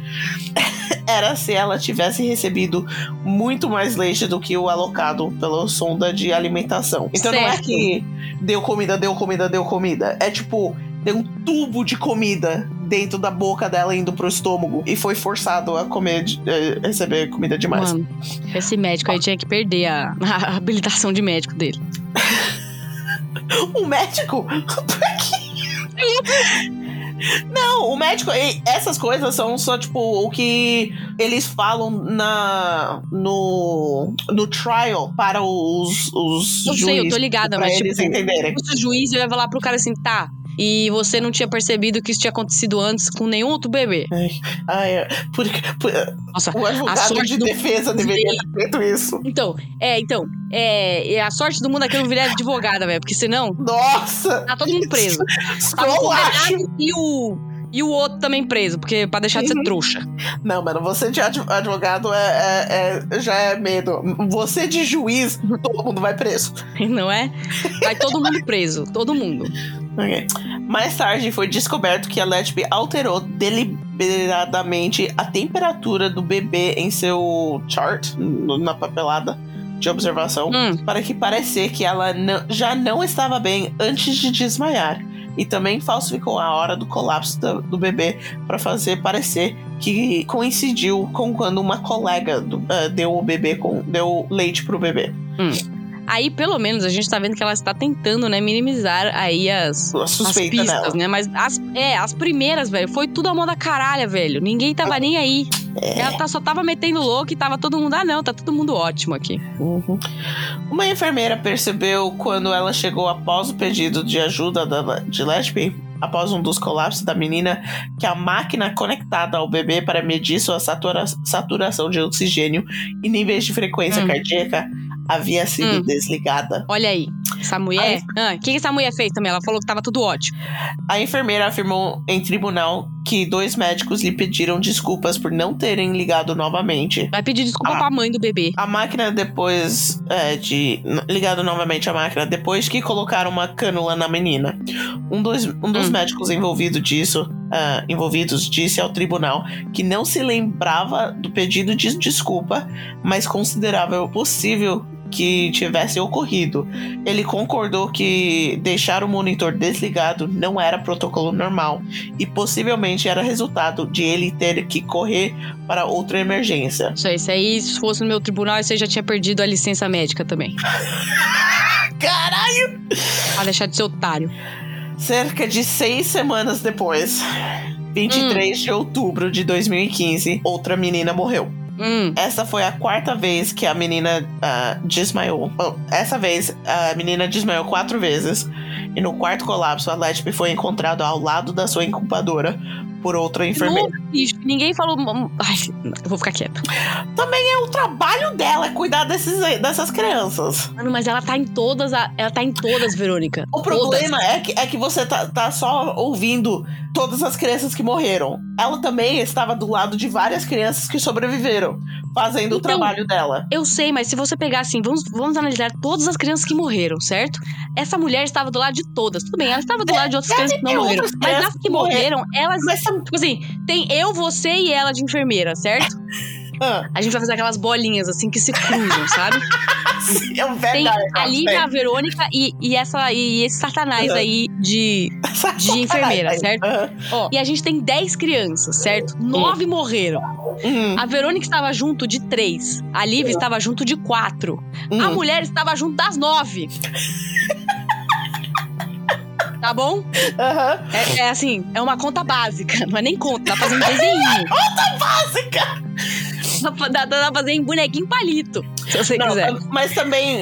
era se ela tivesse recebido muito mais leite do que o alocado pela sonda de alimentação. Então não é Certo. que deu comida, deu comida, deu comida. É tipo, tem um tubo de comida dentro da boca dela indo pro estômago e foi forçado a comer, eh, receber comida demais. Mano, esse médico aí tinha que perder a, a habilitação de médico dele. O médico? Não, o médico. Essas coisas são só, tipo, o que eles falam na no, no trial para os, os Eu sei, eu tô juízes, ligada, mas eles tipo, entenderem. o juiz ia falar pro cara assim, tá. E você não tinha percebido que isso tinha acontecido antes com nenhum outro bebê. Ai, é, por, por- Nossa. o advogado sorte de do- defesa deveria ter feito isso. Então, é, então. É, é a sorte do mundo é que eu não virei advogada, velho. Porque senão, Nossa! tá todo mundo preso. Tava o condenado e o. E o outro também preso, porque pra deixar de ser Uhum. trouxa. Não, mano, você de adv- advogado é, é- é- já é medo. Você de juiz, todo mundo vai preso. Não é? Vai todo mundo preso. Todo mundo. Ok. Mais tarde foi descoberto que a Letby alterou deliberadamente a temperatura do bebê em seu chart, na papelada de observação, Hum, para que parecer que ela não- já não estava bem antes de desmaiar. E também falsificou a hora do colapso do, do bebê para fazer parecer que coincidiu com quando uma colega do- ah, deu o bebê com deu leite pro bebê. Aí, pelo menos, a gente tá vendo que ela está tentando, né, minimizar aí as, as pistas, dela. né? Mas as, é, as primeiras, velho, foi tudo a mão da caralha, velho. Ninguém tava nem aí. É. Ela tá- só tava metendo louco e tava todo mundo, ah, não, tá todo mundo ótimo aqui. Uhum. Uma enfermeira percebeu quando ela chegou após o pedido de ajuda da, de Letby, após um dos colapsos da menina, que a máquina conectada ao bebê para medir sua satura- saturação de oxigênio e níveis de frequência Hum. cardíaca havia sido Hum. desligada. Olha aí, essa mulher. Ah, O que, que essa mulher fez também? Ela falou que tava tudo ótimo. A enfermeira afirmou em tribunal que dois médicos lhe pediram desculpas por não terem ligado novamente Vai pedir desculpa Ah. pra mãe do bebê. A máquina depois é, de. Ligado novamente à máquina, depois que colocaram uma cânula na menina. Um dos, um dos Hum. médicos envolvido disso, ah, envolvidos disse ao tribunal que não se lembrava do pedido de desculpa, mas considerava possível que tivesse ocorrido. Ele concordou que deixar o monitor desligado não era protocolo normal e possivelmente era resultado de ele ter que correr para outra emergência. Isso aí, isso aí, se fosse no meu tribunal, você já tinha perdido a licença médica também. Caralho! Pra deixar de ser otário. Cerca de seis semanas depois, 23 de outubro de 2015, outra menina morreu. Hum, Essa foi a quarta vez que a menina ah, desmaiou. Bom, essa vez, a menina desmaiou quatro vezes. E no quarto colapso, a Letby foi encontrada ao lado da sua incubadora por outra enfermeira. Não, ninguém falou. Ai, eu vou ficar quieta. Também é o trabalho dela é cuidar desses, dessas crianças. Mano, mas ela tá em todas. a- Ela tá em todas, Verônica. O problema é que, é que você tá, tá só ouvindo todas as crianças que morreram. Ela também estava do lado de várias crianças que sobreviveram, fazendo o Então, trabalho dela. Eu sei, mas se você pegar assim, vamos, vamos analisar todas as crianças que morreram, certo? Essa mulher estava do lado de todas. Tudo bem, ela estava do lado de outras crianças que não morreram. Mas as que morreram, elas. Mas Tipo assim, tem eu, você e ela de enfermeira, certo? ah, A gente vai fazer aquelas bolinhas assim que se cruzam, sabe? é um Tem verdade. a Lívia, a Verônica e, e, essa, e esse satanás Uhum. aí de. de enfermeira, certo? Ó, e a gente tem 10 crianças, certo? Nove morreram. Hum, A Verônica estava junto de três. A Lívia estava junto de quatro. A hum. mulher estava junto das nove. Tá bom? Aham. É, é assim, é uma conta básica. Não é nem conta, tá fazendo desenho. Básica! Dá, dá pra fazer em bonequinho palito, se você Não, quiser. mas também,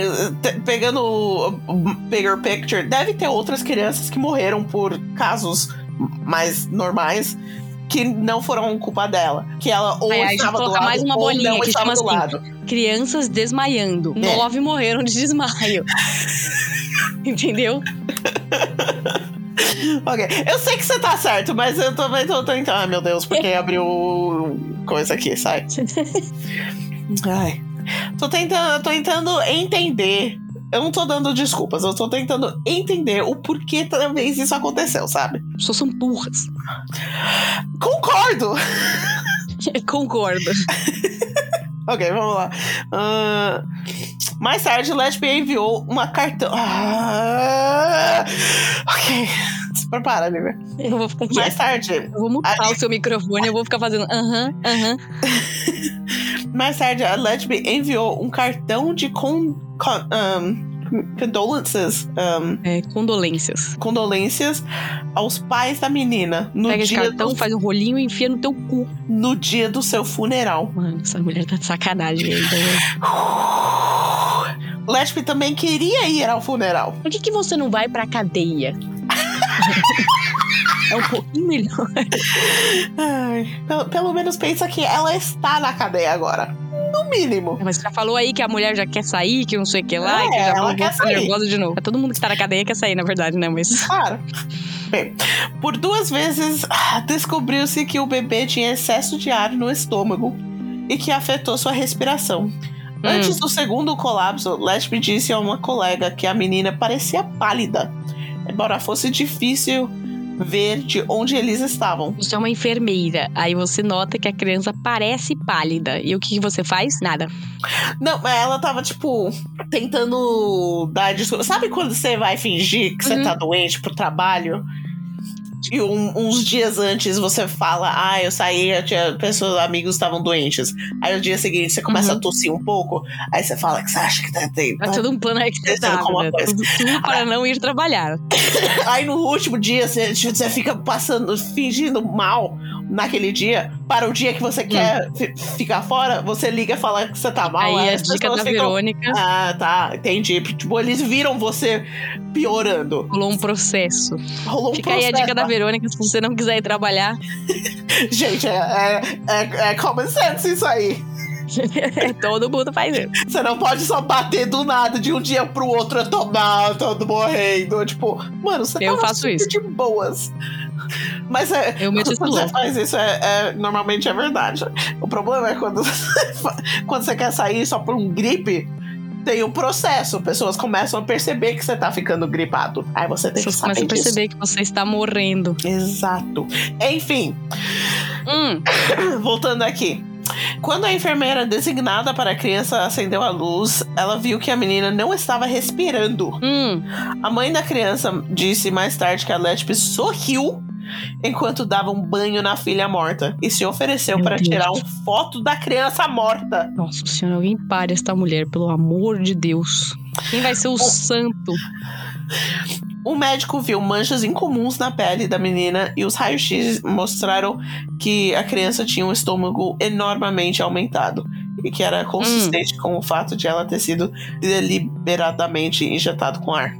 pegando o bigger picture, deve ter outras crianças que morreram por casos mais normais que não foram culpa dela. Que ela ou Ai, estava do lado mais uma ou bolinha não que estava chama do assim. lado. Crianças desmaiando. É. Nove morreram de desmaio. Entendeu? Ok, eu sei que você tá certo, mas eu também tô tentando. Ai, meu Deus, porque abriu coisa aqui, sai. Ai. Tô tentando, tô tentando entender. Eu não tô dando desculpas, eu tô tentando entender o porquê talvez isso aconteceu, sabe? As pessoas são burras. Concordo! Concordo. Ok, vamos lá. Ah, mais tarde, Lesbian enviou uma cartão. Ah, ok. Se prepara, Lívia. Eu vou ficar Mais quieta. tarde, Eu vou mutar Ali- o seu microfone, eu vou ficar fazendo aham, aham. mais tarde, a Lesbian enviou um cartão de con, con, um, condolences, um, É, condolências. condolências aos pais da menina no Pega esse dia, cartão, do, faz um rolinho e enfia no teu cu. no dia do seu funeral. Mano, essa mulher tá de sacanagem ainda. né? Lesbian também queria ir ao funeral. Por que, que você não vai pra cadeia? é um pouquinho melhor. Ai, pelo, pelo menos pensa que ela está na cadeia agora. No mínimo. Mas você já falou aí que a mulher já quer sair, que não sei o que lá, É, e que já ela quer sair. nervosa de novo. É todo mundo que tá na cadeia quer sair, na verdade, né? Mas. Claro. Bem, por duas vezes ah, descobriu-se que o bebê tinha excesso de ar no estômago e que afetou sua respiração. Antes do segundo colapso, Leslie disse a uma colega que a menina parecia pálida, embora fosse difícil ver de onde eles estavam. Você é uma enfermeira, aí você nota que a criança parece pálida. E o que, que você faz? Nada. Não, ela tava, tipo, tentando dar desculpa. Sabe quando você vai fingir que você Uhum. tá doente pro trabalho? E um- uns dias antes você fala, ah, eu saí, eu tinha pessoas, amigos estavam doentes. Aí no dia seguinte você começa Uhum. a tossir um pouco, aí você fala que você acha que tá, tem. É todo um plano como uma né? coisa. Tudo, tudo para não ir trabalhar. Aí no último dia você, você fica passando, fingindo mal naquele dia. Para o dia que você quer fi- ficar fora, você liga e fala que você tá mal. aí a as dica da ficam, Verônica Ah, tá, entendi. Tipo, eles viram você piorando. rolou um processo. Rolou um Fica aí a processo. dica da Verônica, se você não quiser ir trabalhar. Gente, é, é, é, é common sense isso aí. todo mundo faz isso. Você não pode só bater do nada de um dia pro outro. Eu tô mal, tô morrendo. Tipo, mano, você Eu tá faço isso. de boas. Mas é, Eu isso quando você faz isso, é, é- normalmente é verdade. O problema é quando, quando você quer sair só por um gripe, tem um processo. Pessoas começam a perceber que você tá ficando gripado. Aí você tem As pessoas que saber começam a disso. perceber que você está morrendo. Exato. Enfim, Hum, voltando aqui. Quando a enfermeira designada para a criança acendeu a luz, ela viu que a menina não estava respirando. hum. A mãe da criança disse mais tarde que a Lespe sorriu enquanto dava um banho na filha morta e se ofereceu para tirar uma foto da criança morta. Nossa senhora, alguém pare esta mulher, pelo amor de Deus. Quem vai ser o santo? O médico viu manchas incomuns na pele da menina e os raios-x mostraram que a criança tinha um estômago enormemente aumentado e que era consistente com o fato de ela ter sido deliberadamente injetado com ar.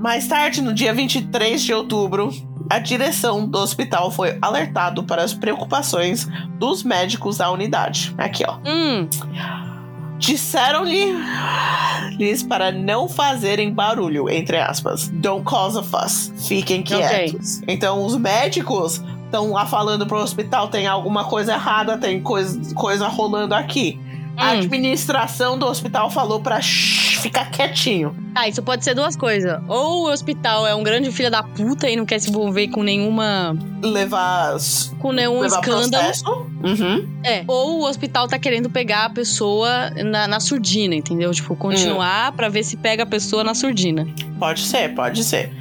Mais tarde, no dia 23 de outubro, a direção do hospital foi alertado para as preocupações dos médicos da unidade. Aqui, ó. Hum, Disseram-lhe lhes para não fazerem barulho, entre aspas. Don't cause a fuss. Fiquem quietos. Então os médicos estão lá falando pro hospital tem alguma coisa errada, tem coisa, coisa rolando aqui. A hum. administração do hospital falou pra shh, ficar quietinho. Ah, isso pode ser duas coisas. Ou o hospital é um grande filho da puta e não quer se envolver com nenhuma. Levar, com nenhum levar escândalo. processo. Uhum. É. Ou o hospital tá querendo pegar a pessoa na, na surdina, entendeu? Tipo, continuar pra ver se pega a pessoa na surdina. Pode ser, pode ser.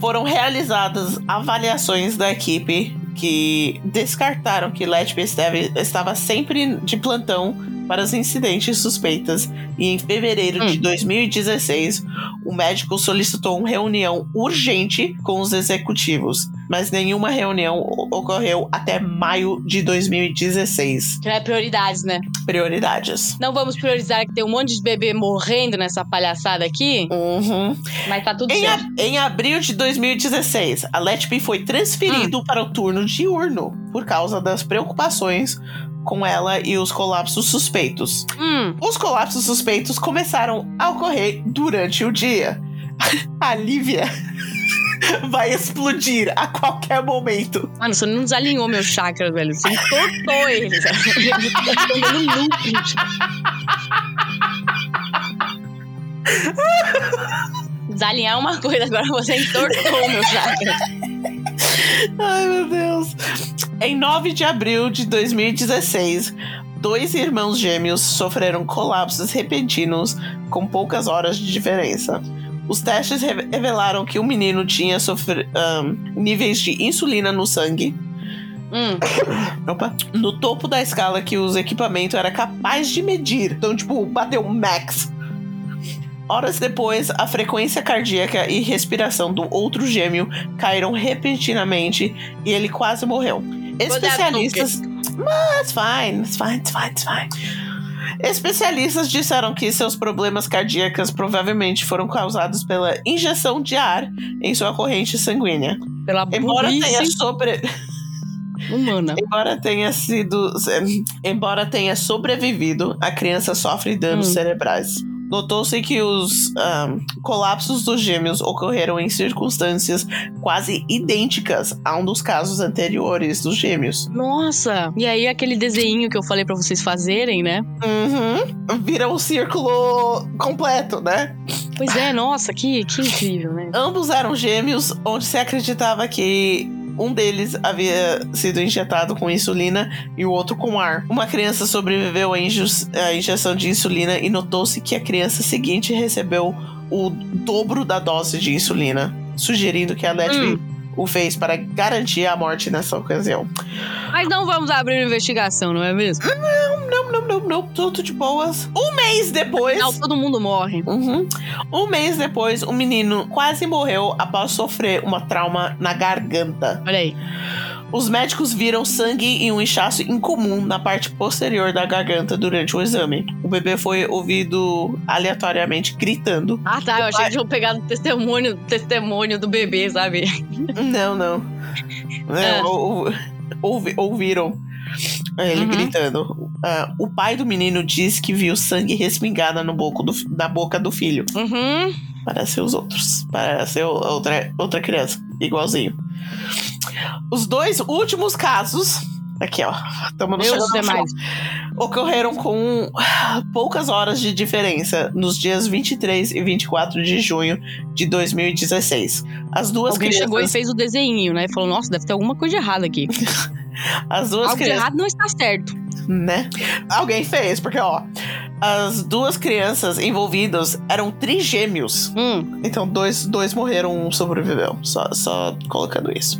Foram realizadas avaliações da equipe que descartaram que Letby esteve- estava sempre de plantão para os incidentes suspeitas e em fevereiro de Hum. 2016 o médico solicitou uma reunião urgente com os executivos. mas nenhuma reunião ocorreu até maio de 2016. É prioridades, né? Prioridades. Não vamos priorizar que tem um monte de bebê morrendo nessa palhaçada aqui, Uhum. mas tá tudo Em, certo. a- em abril de 2016, a Letby foi transferido para o turno diurno por causa das preocupações com ela e os colapsos suspeitos. Hum, Os colapsos suspeitos começaram a ocorrer durante o dia. A Lívia vai explodir a qualquer momento. mano, você não desalinhou meu chakra, velho. Você entortou ele. Tá dando looping. Desalinhar é uma coisa, agora você entortou meu chakra. Ai, meu Deus. Em 9 de abril de 2016, dois irmãos gêmeos sofreram colapsos repentinos com poucas horas de diferença. Os testes re- revelaram que o menino tinha sofre- ahn, níveis de insulina no sangue. Hum, Opa. No topo da escala que os equipamentos era capaz de medir. Então, tipo, bateu max. Horas depois, a frequência cardíaca e respiração do outro gêmeo caíram repentinamente e ele quase morreu. Especialistas. Mas fine, it's fine, it's fine, it's fine. Especialistas disseram que seus problemas cardíacos provavelmente foram causados pela injeção de ar em sua corrente sanguínea. pela Embora tenha sobre. humana. Embora tenha sido. Embora tenha sobrevivido, a criança sofre danos Hum. cerebrais. Notou-se que os ahn, colapsos dos gêmeos ocorreram em circunstâncias quase idênticas a um dos casos anteriores dos gêmeos. Nossa! E aí aquele desenho que eu falei pra vocês fazerem, né? Uhum. Vira um círculo completo, né? Pois é, nossa, que, que incrível, né? Ambos eram gêmeos, onde se acreditava que um deles havia sido injetado com insulina e o outro com ar. Uma criança sobreviveu à, injeção de insulina e notou-se que a criança seguinte recebeu o dobro da dose de insulina, sugerindo que a Letby o fez para garantir a morte nessa ocasião. Mas não vamos abrir investigação, não é mesmo? Não, não, não, não, tudo de boas. Um mês depois. Afinal, todo mundo morre. Uhum. Um mês depois, o menino quase morreu após sofrer uma trauma na garganta. Olha aí. Os médicos viram sangue e um inchaço incomum na parte posterior da garganta durante o exame. O bebê foi ouvido aleatoriamente gritando. Ah, tá. Eu achei que tinham pegado o testemunho, testemunho do bebê, sabe? Não, não. É, ou- ouvi- ouviram ele Uhum. gritando. Ah, o pai do menino diz que viu sangue respingada no boco do, na boca do filho. Uhum. Parece os outros. Parece outra, outra criança. Igualzinho. Os dois últimos casos. Aqui, ó. Estamos no no demais. Ocorreram com poucas horas de diferença nos dias 23 e 24 de junho de 2016. As duas Alguém chegou e crianças. fez o desenho, né? Falou, nossa, deve ter alguma coisa errada aqui. As duas Algo crianças. errado não está certo. né? Alguém fez, porque, ó. As duas crianças envolvidas eram trigêmeos. Hum. Então, dois, dois morreram, um sobreviveu. Só, só colocando isso.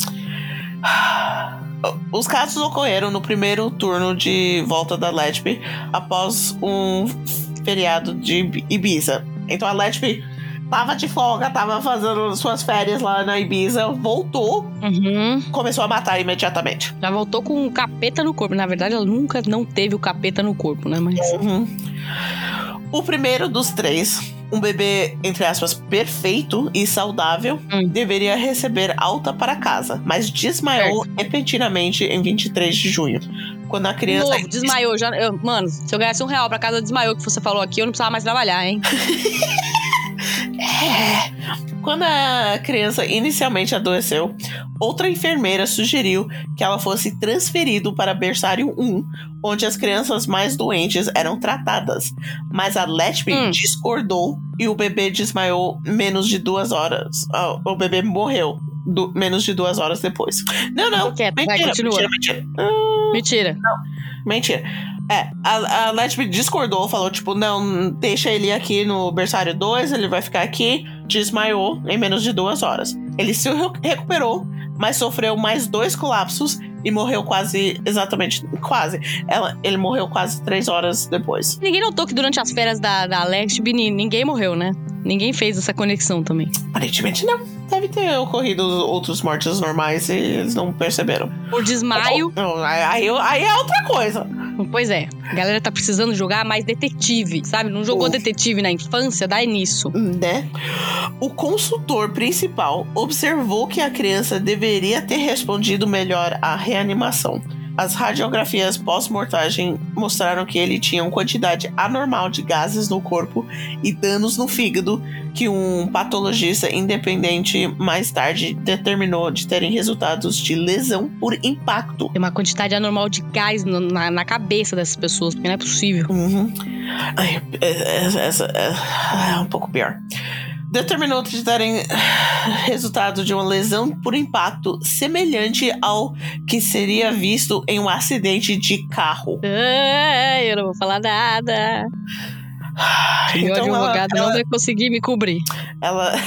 Os casos ocorreram no primeiro turno de volta da Letby após um feriado de Ibiza. Então a Letby tava de folga, tava fazendo suas férias lá na Ibiza, voltou, Uhum. começou a matar imediatamente. Já voltou com o capeta no corpo. Na verdade, ela nunca não teve o capeta no corpo, né? Mas. Uhum. O primeiro dos três, um bebê, entre aspas, perfeito e saudável, Hum. deveria receber alta para casa, mas desmaiou repentinamente em 23 de junho. Quando a criança. Novo, desmaiou. Já, eu- mano, se eu ganhasse um real pra cada desmaiou que você falou aqui, eu não precisava mais trabalhar, hein? É. Quando a criança inicialmente adoeceu, outra enfermeira sugeriu que ela fosse transferido para berçário 1, onde as crianças mais doentes eram tratadas. Mas a Letby Hum. discordou e o bebê desmaiou menos de duas horas. Ah, o bebê morreu du- menos de duas horas depois. Não, não. Quieta, vai, Mentira, mentira, mentira. Ah, Mentira. É, a, a Letby discordou, falou, tipo, não, deixa ele aqui no berçário 2, ele vai ficar aqui. Desmaiou em menos de duas horas. Ele se re- recuperou, mas sofreu mais dois colapsos e morreu quase, exatamente, quase. Ela, ele morreu quase três horas depois. Ninguém notou que durante as férias da, da Alex, ninguém morreu, né? Ninguém fez essa conexão também. Aparentemente não. deve ter ocorrido outros mortes normais e eles não perceberam. Por desmaio. Não, aí, aí é outra coisa. Pois é, a galera tá precisando jogar mais detetive, sabe? Não jogou Uf. detetive na infância, dá nisso. Né? O consultor principal observou que a criança deveria ter respondido melhor à reanimação. As radiografias pós-mortagem mostraram que ele tinha uma quantidade anormal de gases no corpo e danos no fígado, que um patologista independente mais tarde determinou de terem resultados de lesão por impacto. Tem uma quantidade anormal de gás no- na, na cabeça dessas pessoas, porque não é possível. Uhum. Ai, é- é- essa é, é um pouco pior. Determinou de darem resultado de uma lesão por impacto semelhante ao que seria visto em um acidente de carro. Eu não vou falar nada. Meu Então ela, advogado não ela, vai conseguir me cobrir. ela-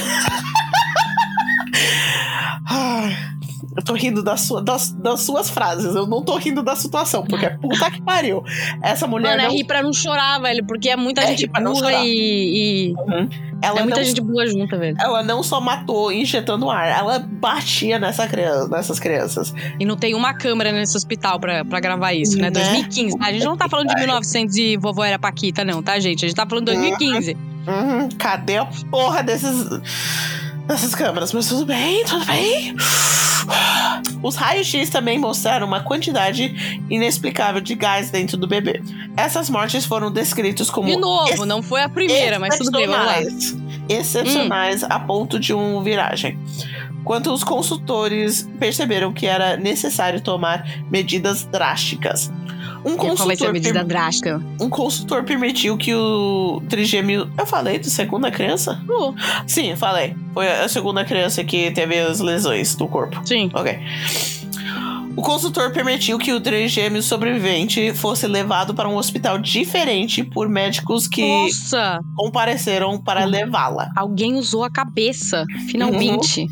Eu tô rindo da sua- das, das suas frases, eu não tô rindo da situação, porque puta que pariu. Essa mulher Mano, é não, rir pra não chorar, velho, porque é muita É gente burra chorar. e, e- ela É muita não gente burra junta, velho. ela não só matou injetando ar, ela batia nessa criança, nessas crianças. E não tem uma câmera nesse hospital pra, pra gravar isso, né? Né? 2015. A gente não tá falando de 1900 e vovó era Paquita, não, tá, gente? A gente tá falando de 2015. Uhum, cadê a porra desses, dessas câmeras? Mas tudo bem, tudo bem. Os raios-x também mostraram uma quantidade inexplicável de gás dentro do bebê. Essas mortes foram descritas como De novo, não foi a primeira, mas tudo bem, vamos lá. excepcionais. Excepcionais a ponto de uma viragem. Quando os consultores perceberam que era necessário tomar medidas drásticas. Um Qual vai ser a consultor, medida drástica? um consultor permitiu que o trigêmeo. Eu falei do segunda criança? Uh, Sim, falei. Foi a segunda criança que teve as lesões do corpo. sim. Ok. O consultor permitiu que o trigêmeo sobrevivente fosse levado para um hospital diferente por médicos que Nossa! compareceram para Uhum. levá-la. Alguém usou a cabeça, finalmente.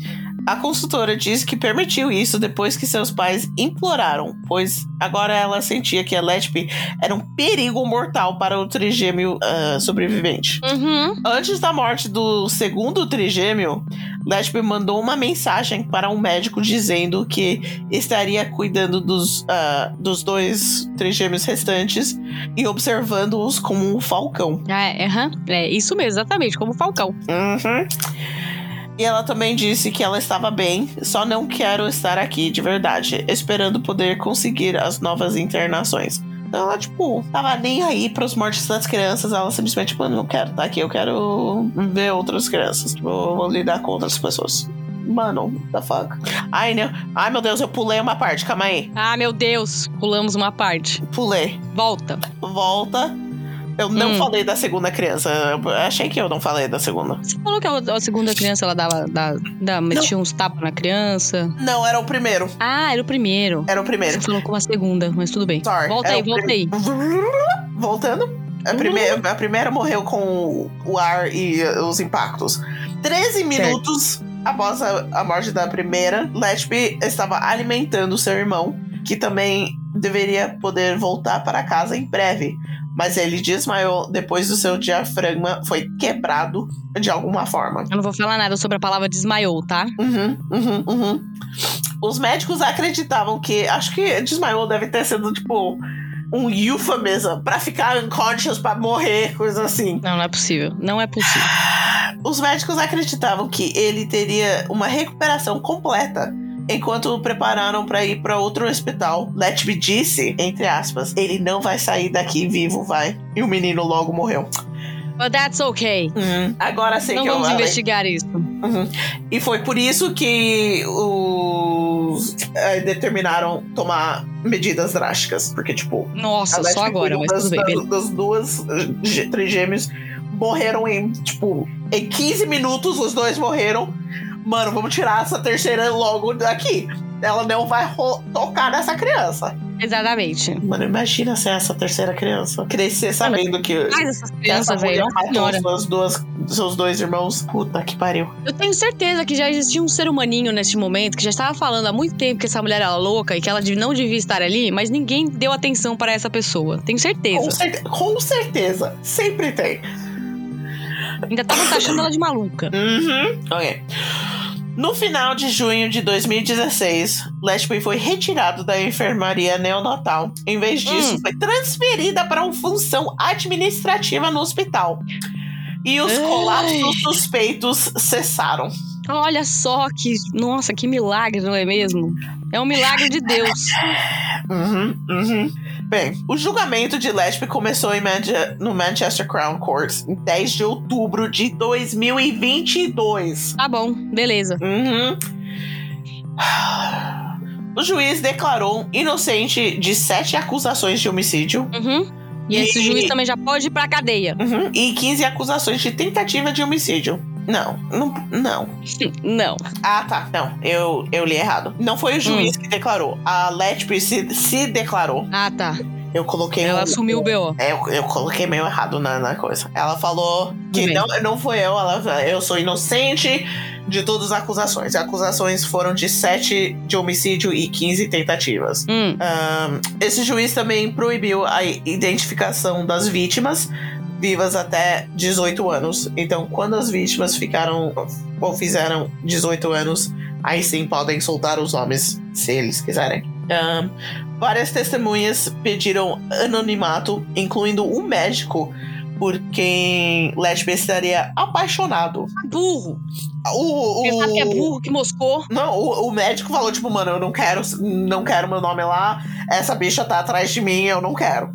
A consultora disse que permitiu isso depois que seus pais imploraram, pois agora ela sentia que a Letby era um perigo mortal para o trigêmeo ah, sobrevivente. Uhum. Antes da morte do segundo trigêmeo, Letby mandou uma mensagem para um médico dizendo que estaria cuidando dos, ah, dos dois trigêmeos restantes e observando-os como um falcão. Ah, é, é isso mesmo, exatamente, como o Falcão. Uhum. E ela também disse que ela estava bem, só não quero estar aqui de verdade, esperando poder conseguir as novas internações. Então ela, tipo, tava nem aí pros mortes das crianças. Ela simplesmente, tipo, não quero estar aqui, eu quero ver outras crianças. Tipo, vou lidar com outras pessoas. Mano, what the fuck? Ai, né? Ai, meu Deus, eu pulei uma parte, calma aí. Ah, meu Deus, pulamos uma parte. Pulei. Volta. Volta. Eu não Hum. falei da segunda criança. Eu achei que eu não falei da segunda. Você falou que a, a segunda criança ela dava, da, da, metia uns tapas na criança. Não, era o primeiro. Ah, era o primeiro. Era o primeiro. Você falou com a segunda, mas tudo bem. Sorry, volta aí, volta aí. Voltando. A primeira, a primeira morreu com o ar e os impactos. 13 minutos após a, a morte da primeira, Letby estava alimentando seu irmão, que também deveria poder voltar para casa em breve. Mas ele desmaiou depois do seu diafragma foi quebrado de alguma forma. Eu não vou falar nada sobre a palavra desmaiou, tá? Uhum, uhum, uhum. Os médicos acreditavam que. Acho que desmaiou deve ter sido tipo um euphemism pra ficar unconscious, pra morrer, coisa assim. Não, não é possível. Não é possível. Os médicos acreditavam que ele teria uma recuperação completa. Enquanto o prepararam para ir para outro hospital, Letby disse, entre aspas, ele não vai sair daqui vivo, vai. E o menino logo morreu. But that's okay. Uhum. Agora sei não que eu vamos falei. investigar isso. Uhum. E foi por isso que os eh, determinaram tomar medidas drásticas. Porque, tipo, Nossa, só agora, mas das, tudo bem. das, das duas eh, gê- trigêmeos morreram em, tipo, em 15 minutos os dois morreram. Mano, vamos tirar essa terceira logo daqui. Ela não vai tocar nessa criança. Exatamente. Mano, imagina ser essa terceira criança. Crescer sabendo que, Mas essas que essa crianças, mulher matou suas duas, seus dois irmãos. Puta que pariu. Eu tenho certeza que já existia um ser humaninho neste momento que já estava falando há muito tempo que essa mulher era louca e que ela não devia estar ali, mas ninguém deu atenção para essa pessoa. Tenho Com, certeza. certe- com certeza. Sempre tem. Ainda estavam taxando ela de maluca. Uhum. Ok. No final de junho de 2016, Lashby foi retirado da enfermaria neonatal. Em vez disso, Hum. foi transferida para uma função administrativa no hospital. E os Ai. colapsos suspeitos cessaram. Olha só que. Nossa, que milagre, não é mesmo? É um milagre de Deus. Uhum, uhum. Bem, o julgamento de Lashby começou em Manche- no Manchester Crown Court em 10 de outubro de 2022. Tá bom, beleza. Uhum. O juiz declarou inocente de sete acusações de homicídio Uhum. E esse E- juiz também já pode ir pra cadeia. uhum, e 15 acusações de tentativa de homicídio. Não, não, não. Não. Ah, tá. Não, eu, eu li errado. Não foi o juiz que declarou. A Letby se, se declarou. Ah, tá. Eu coloquei Ela um- assumiu o BO. É, eu, eu coloquei meio errado na, na coisa. Ela falou que bem. não, não foi eu, ela, eu sou inocente de todas as acusações. As acusações foram de 7 de homicídio e 15 tentativas. Hum. Ahn, esse juiz também proibiu a identificação das vítimas vivas até 18 anos. Então, quando as vítimas ficaram ou fizeram 18 anos, aí sim podem soltar os nomes se eles quiserem. Ahn, várias testemunhas pediram anonimato, incluindo um médico por quem Lesbe estaria apaixonado. Burro. O, Você sabe que é o, burro que moscou. não, o, o médico falou, tipo, mano, eu não quero, não quero meu nome lá, essa bicha tá atrás de mim, eu não quero.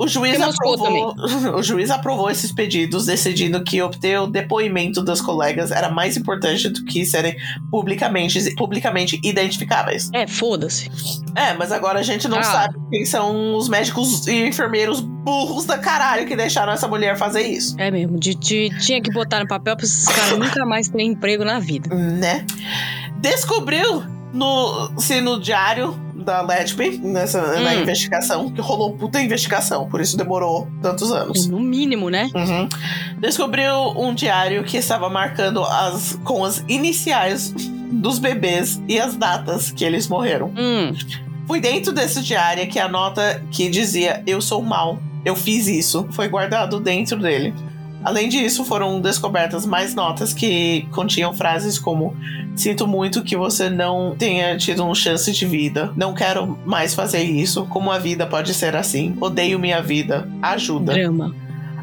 O juiz, aprovou, o juiz aprovou esses pedidos, decidindo que obter o depoimento das colegas era mais importante do que serem publicamente, publicamente identificáveis. É, foda-se. É, mas agora a gente não Ah. sabe quem são os médicos e enfermeiros burros da caralho que deixaram essa mulher fazer isso. É mesmo. De, de- tinha que botar no papel pra esses caras nunca mais terem emprego na vida. né? Descobriu no, se no diário da Letby, nessa, na Hum. investigação, que rolou puta investigação, por isso demorou tantos anos. No mínimo, né? Uhum. Descobriu um diário que estava marcando as com as iniciais dos bebês e as datas que eles morreram. Hum. Foi dentro desse diário que a nota que dizia eu sou mal, eu fiz isso, foi guardado dentro dele. Além disso, foram descobertas mais notas que continham frases como Sinto muito que você não tenha tido uma chance de vida. Não quero mais fazer isso. Como a vida pode ser assim? Odeio minha vida. Ajuda. Drama.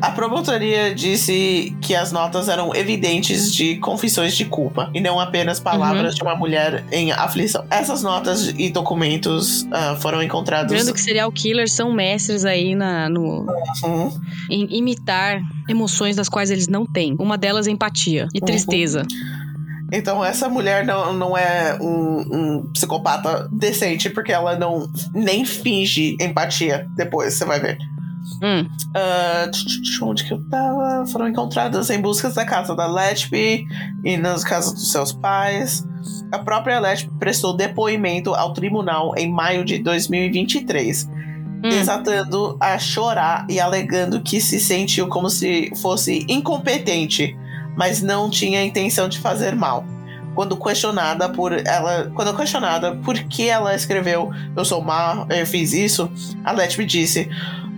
A promotoria disse que as notas eram evidentes de confissões de culpa e não apenas palavras de uma mulher em aflição. Essas notas e documentos ah, foram encontrados. Lembrando que serial killers são mestres aí na, no, Uhum. em imitar emoções das quais eles não têm. Uma delas é empatia e Uhum. tristeza. Então essa mulher não, não é um, um psicopata decente porque ela não nem finge empatia depois, você vai ver. Hum. Tch, tch, tch, onde que eu tava? Foram encontradas em busca da casa da Letby e nas casas dos seus pais. A própria Letby prestou depoimento ao tribunal em maio de 2023, Hum. desatando a chorar e alegando que se sentiu como se fosse incompetente, mas não tinha intenção de fazer mal. Quando questionada por ela, quando questionada por que ela escreveu "Eu sou má, eu fiz isso", a Letby disse: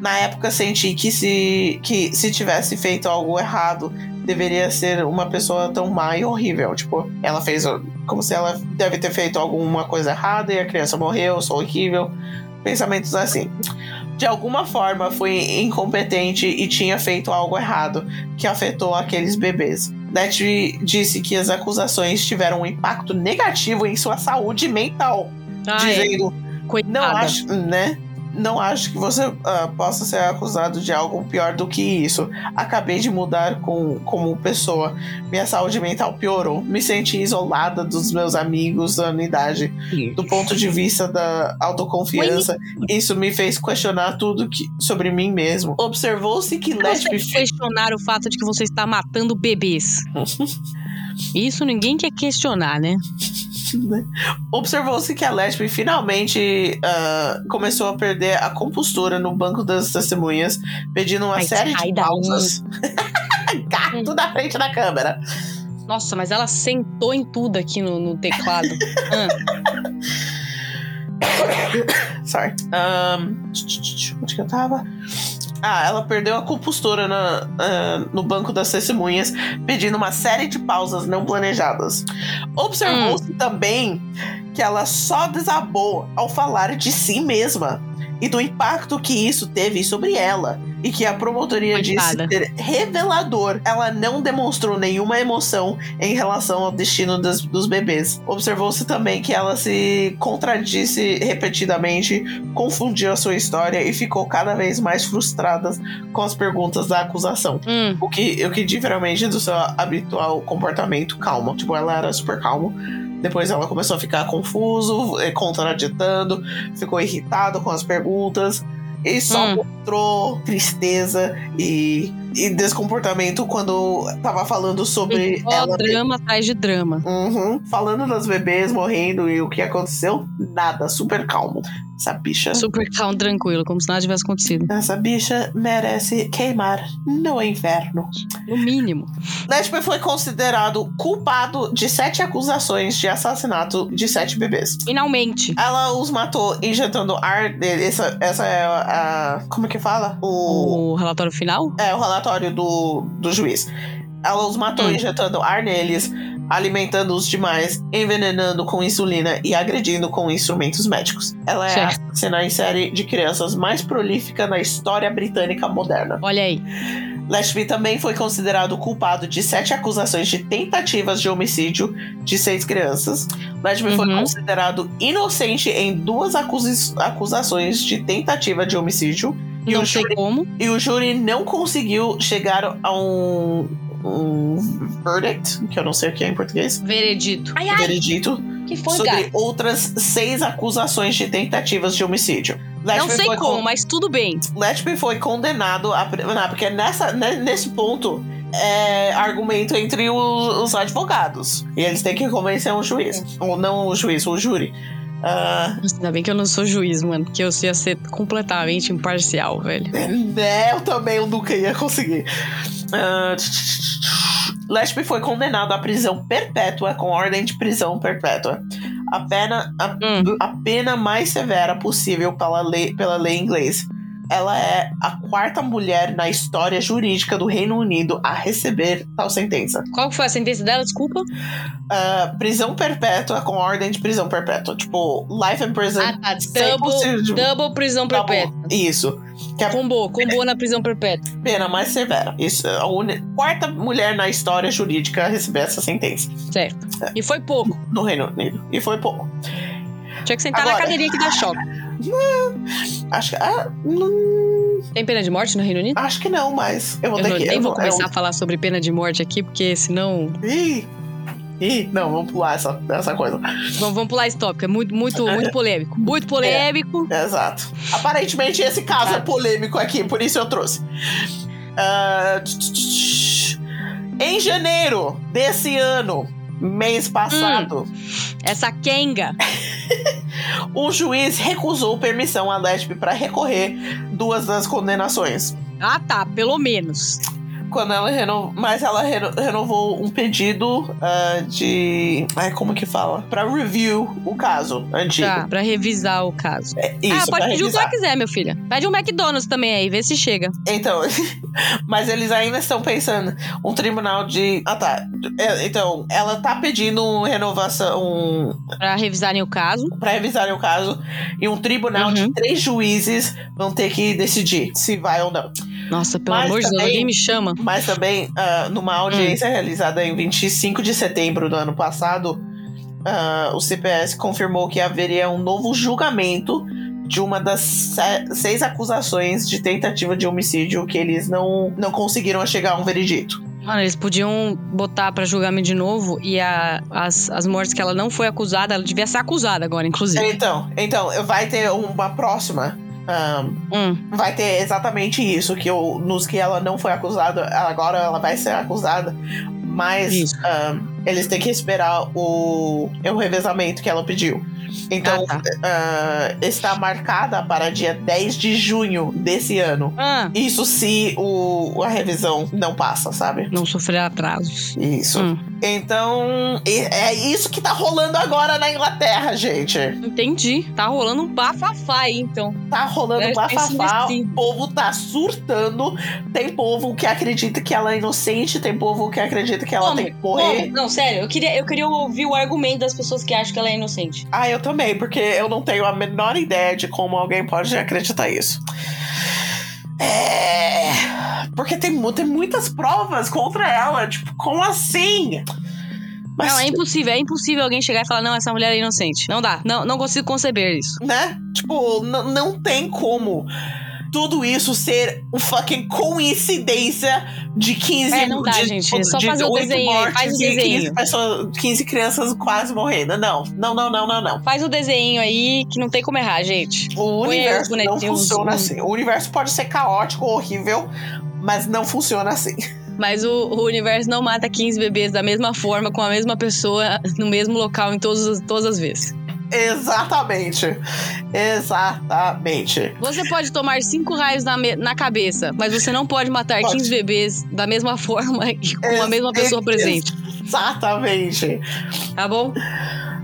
"Na época senti que se que se tivesse feito algo errado, deveria ser uma pessoa tão má e horrível. Tipo, ela fez como se ela deve ter feito alguma coisa errada e a criança morreu, eu sou horrível. Pensamentos assim. De alguma forma foi incompetente e tinha feito algo errado que afetou aqueles bebês. Letty disse que as acusações tiveram um impacto negativo em sua saúde mental, Ah, é. dizendo Coitada. não acho, né? Não acho que você ah, possa ser acusado de algo pior do que isso. Acabei de mudar com, como pessoa. Minha saúde mental piorou. Me senti isolada dos meus amigos da unidade. Do ponto de vista da autoconfiança, isso me fez questionar tudo que, sobre mim mesmo. Observou-se que Você Lesbi questionar o fato de que você está matando bebês. Isso ninguém quer questionar, né? Observou-se que a Lesbi finalmente ah, começou a perder a compostura no banco das testemunhas, pedindo uma Ai, série de pausas. Gato na frente da câmera. Nossa, mas ela sentou em tudo aqui no, no teclado. Ah, Sorry. Um, onde que eu tava? Ah, ela perdeu a compostura na, ah, no banco das testemunhas, pedindo uma série de pausas não planejadas. Observou-se também que ela só desabou ao falar de si mesma e do impacto que isso teve sobre ela. E que a promotoria Coitada. disse ser revelador. Ela não demonstrou nenhuma emoção em relação ao destino das- dos bebês. Observou-se também que ela se contradisse repetidamente, confundiu a sua história e ficou cada vez mais frustrada com as perguntas da acusação. Hum. O que, o que diferente do seu habitual comportamento calmo. Tipo, ela era super calmo. Depois ela começou a ficar confuso, eh, contraditando, ficou irritado com as perguntas. E só Hum. mostrou tristeza e, e descomportamento quando tava falando sobre Só ela. drama atrás de drama. Uhum. Falando das bebês morrendo e o que aconteceu, nada, super calmo. Essa bicha. Super calmo, tranquilo, como se nada tivesse acontecido. Essa bicha merece queimar no inferno. No mínimo. Leslie foi considerado culpado de sete acusações de assassinato de sete bebês. Finalmente. Ela os matou injetando ar. Essa, essa é a. Como que fala? O. O relatório final? É o relatório do, do juiz. Ela os matou Hum. injetando ar neles, alimentando os demais, envenenando com insulina e agredindo com instrumentos médicos. Ela é Certo. a assassina em série de crianças mais prolífica na história britânica moderna. Olha aí. Lashby também foi considerado culpado de sete acusações de tentativas de homicídio de seis crianças. Lashby foi Uhum. considerado inocente em duas acusações de tentativa de homicídio. E Não o, sei júri, como. e o júri não conseguiu chegar a um, um verdict, que eu não sei o que é em português, Veredito. Ai, ai, veredito, que foi, sobre gato? outras seis acusações de tentativas de homicídio. Não sei foi como, con- mas tudo bem. Letby foi condenado a. Não, porque nessa, ne- nesse ponto é argumento entre os, os advogados. E eles têm que convencer um juiz. Ou não o juiz, o júri. Ah, Nossa, Ainda bem que eu não sou juiz, mano. Porque eu ia ser completamente imparcial, velho. né, eu também eu nunca ia conseguir. Letby foi condenado à prisão perpétua com ordem de prisão perpétua. A pena, a, Hum. a pena mais severa possível pela lei, pela lei inglesa. Ela é a quarta mulher na história jurídica do Reino Unido a receber tal sentença. Qual foi a sentença dela? Desculpa. Ah, prisão perpétua com ordem de prisão perpétua. Tipo, life in prison. Ah, tá. 100% Double, de- double prisão bom. perpétua. Isso. Que é a Combou, combou na prisão perpétua. pena mais severa. Isso é a uni- quarta mulher na história jurídica a receber essa sentença Certo. E foi pouco. no Reino Unido. E foi pouco. Tinha que sentar na Agora. cadeirinha que dá choque. Acho que. Ah, não- Tem pena de morte no Reino Unido? acho que não, mas eu vou Eu ter não- que. nem eu vou começar eu- a falar sobre pena de morte aqui, porque senão. Ih, ih, não, vamos pular essa, essa coisa. Vamos, vamos pular esse tópico. É muito, muito, muito polêmico. Muito polêmico. Exato. Aparentemente esse caso Tá. é polêmico aqui, por isso eu trouxe. Tch, tch, tch. em janeiro desse ano, mês passado, Essa Kenga. o juiz recusou permissão a Lesbe para recorrer duas das condenações. Ah, tá. Pelo menos. Quando ela reno... Mas ela reno- renovou um pedido ah, de. Ai, como que fala? Pra review o caso antigo. Tá. Pra revisar o caso. É Isso, ah, pode pedir o que ela quiser, meu filho. Pede um McDonald's também aí, vê se chega. Então, mas eles ainda estão pensando. Um tribunal de. Ah, tá. É, Então, ela tá pedindo renovação. Um... Pra revisarem o caso. Pra revisarem o caso. E um tribunal Uhum. de três juízes vão ter que decidir se vai ou não. Nossa, pelo Mas amor de Deus, alguém me chama. Mas também, ah, numa audiência Hum. realizada em 25 de setembro do ano passado, ah, o CPS confirmou que haveria um novo julgamento de uma das se- seis acusações de tentativa de homicídio que eles não, não conseguiram chegar a um veredito. Mano, eles podiam botar pra julgamento de novo e a- as, as mortes que ela não foi acusada, ela devia ser acusada agora, inclusive. Então, então vai ter uma próxima. Ah, Hum, vai ter exatamente isso, que eu, nos que ela não foi acusada, agora ela vai ser acusada. Mas Isso. Eles têm que esperar o, o revezamento que ela pediu. Então, Ah, ah, está marcada para dia 10 de junho desse ano. Ah, Isso se o, a revisão não passa, sabe? não sofrer atrasos. Isso. Hum. Então, é isso que tá rolando agora na Inglaterra, gente. Entendi. Tá rolando um bafafá aí, então. Tá rolando Presta bafafá, o povo tá surtando. Tem povo que acredita que ela é inocente, tem povo que acredita que ela Como? tem que morrer. Não, sério, eu queria, eu queria ouvir o argumento das pessoas que acham que ela é inocente. Ah, eu também, porque eu não tenho a menor ideia de como alguém pode acreditar isso. É. Porque tem, tem muitas provas contra ela. Tipo, como assim? Mas, Não, é impossível. É impossível alguém chegar e falar, não, essa mulher é inocente. Não dá. Não, não consigo conceber isso. né? Tipo, não tem como tudo isso ser um fucking coincidência de 15 É, não dá, de, gente. É só de fazer o desenho aí, faz o e 15, desenho. pessoas, 15 crianças quase morrendo. Não, não, não, não, não, não. Faz o desenho aí que não tem como errar, gente. O universo não funciona assim. O universo pode ser caótico, horrível, mas não funciona assim. Mas o, o universo não mata 15 bebês da mesma forma, com a mesma pessoa, no mesmo local, em todas, as- todas as vezes. Exatamente. Exatamente. Você pode tomar cinco raios na, na cabeça, mas você não pode matar Pode. 15 bebês da mesma forma e com a mesma pessoa presente, Exatamente. tá bom?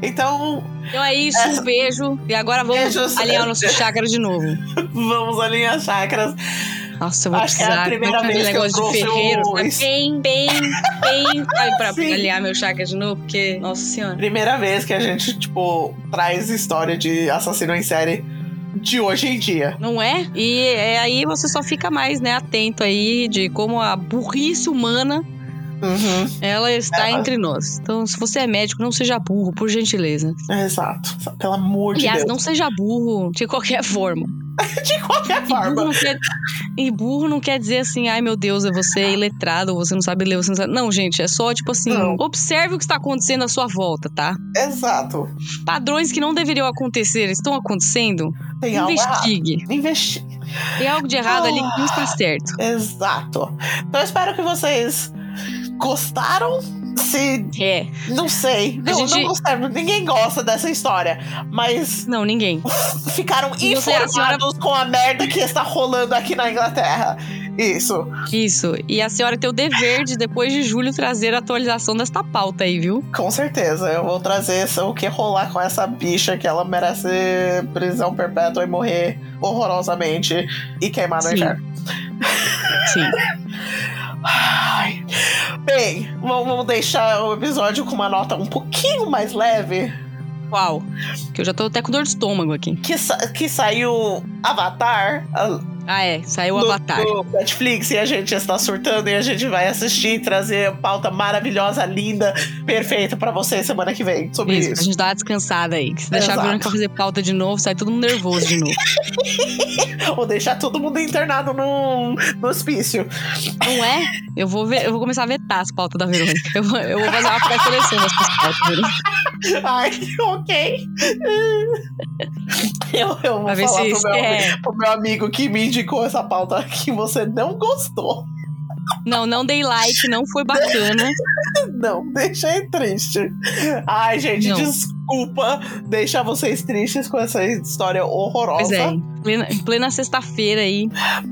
Então, Então é isso, Essa- um beijo. E agora vamos Beijos. alinhar o nosso chácara de novo. vamos alinhar chakras. Nossa, eu vou Acho precisar. é que é vez que eu aquele negócio de ferreiro? né? Bem, bem, bem. Sabe, pra Sim. alinhar meu chácara de novo, porque, nossa senhora. Primeira vez que a gente, tipo, traz história de assassino em série de hoje em dia. Não é? E é, aí você só fica mais, né, atento aí de como a burrice humana, Uhum, ela está É. entre nós. Então, se você é médico, não seja burro, por gentileza. exato. Pelo amor de Aliás, Deus. não seja burro de qualquer forma. De qualquer E burro, forma. quer, e burro não quer dizer assim, ai meu Deus, é você iletrado, ou você não sabe ler, você não sabe. Não, gente, é só tipo assim, Não. observe o que está acontecendo à sua volta, tá? Exato. Padrões que não deveriam acontecer estão acontecendo. Tem algo errado. Investigue. Investigue. Tem algo de errado ali que não está certo. Exato. Então eu espero que vocês gostaram. Se. É. Não sei. Não, gente- não gostaram. Ninguém gosta dessa história. Mas Não, ninguém. ficaram E você, a informados senhora- com a merda que está rolando aqui na Inglaterra. Isso. Isso. E a senhora tem o dever de, depois de julho, trazer a atualização desta pauta aí, viu? Com certeza. Eu vou trazer o que rolar com essa bicha que ela merece prisão perpétua e morrer horrorosamente e queimar no Sim. inferno. Sim. Ai. Bem, vamos deixar o episódio com uma nota um pouquinho mais leve. Qual? Que eu já tô até com dor de estômago aqui. Que, sa- que saiu Avatar Ah, é. Saiu o Avatar. no Netflix e a gente está surtando e a gente vai assistir e trazer pauta maravilhosa, linda, perfeita pra vocês semana que vem sobre Isso, isso. gente dar uma descansada aí. Que se deixar a Exato. Verônica fazer pauta de novo, sai todo mundo nervoso de novo. Ou deixar todo mundo internado no, no hospício. Não é? Eu vou, ver, eu vou começar a vetar as pautas da Verônica. Eu, vou- eu vou fazer uma pré-seleção das pautas, Verônica. Ai, ok. Eu, eu vou falar pro meu, pro meu amigo que me indicou essa pauta que você não gostou. Não, não dei like, não foi bacana. Não, deixei triste. Ai, gente, Não. desculpa deixar vocês tristes com essa história horrorosa. Pois é, plena, plena sexta-feira aí,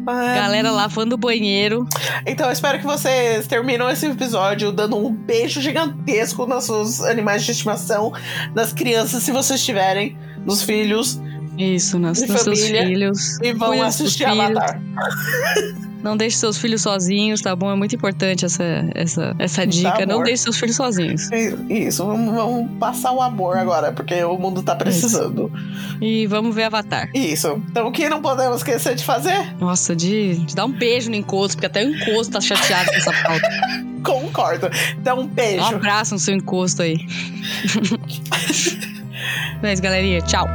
Mas- galera lá fã do banheiro. Então, eu espero que vocês terminam esse episódio dando um beijo gigantesco nos seus animais de estimação, nas crianças, se vocês tiverem, nos filhos, Isso, nas, nos seus filhos. e vão assistir filhos. Avatar. Não deixe seus filhos sozinhos, tá bom? É muito importante essa, essa, essa dica. Não deixe seus filhos sozinhos. Isso, vamos, vamos passar o amor agora, porque o mundo tá precisando. E vamos ver Avatar. Isso. Então, o que não podemos esquecer de fazer? Nossa, de, de dar um beijo no encosto, porque até o encosto tá chateado com essa pauta. Concordo. Então, um Dá um beijo. abraço no seu encosto aí. é isso, galerinha. Tchau.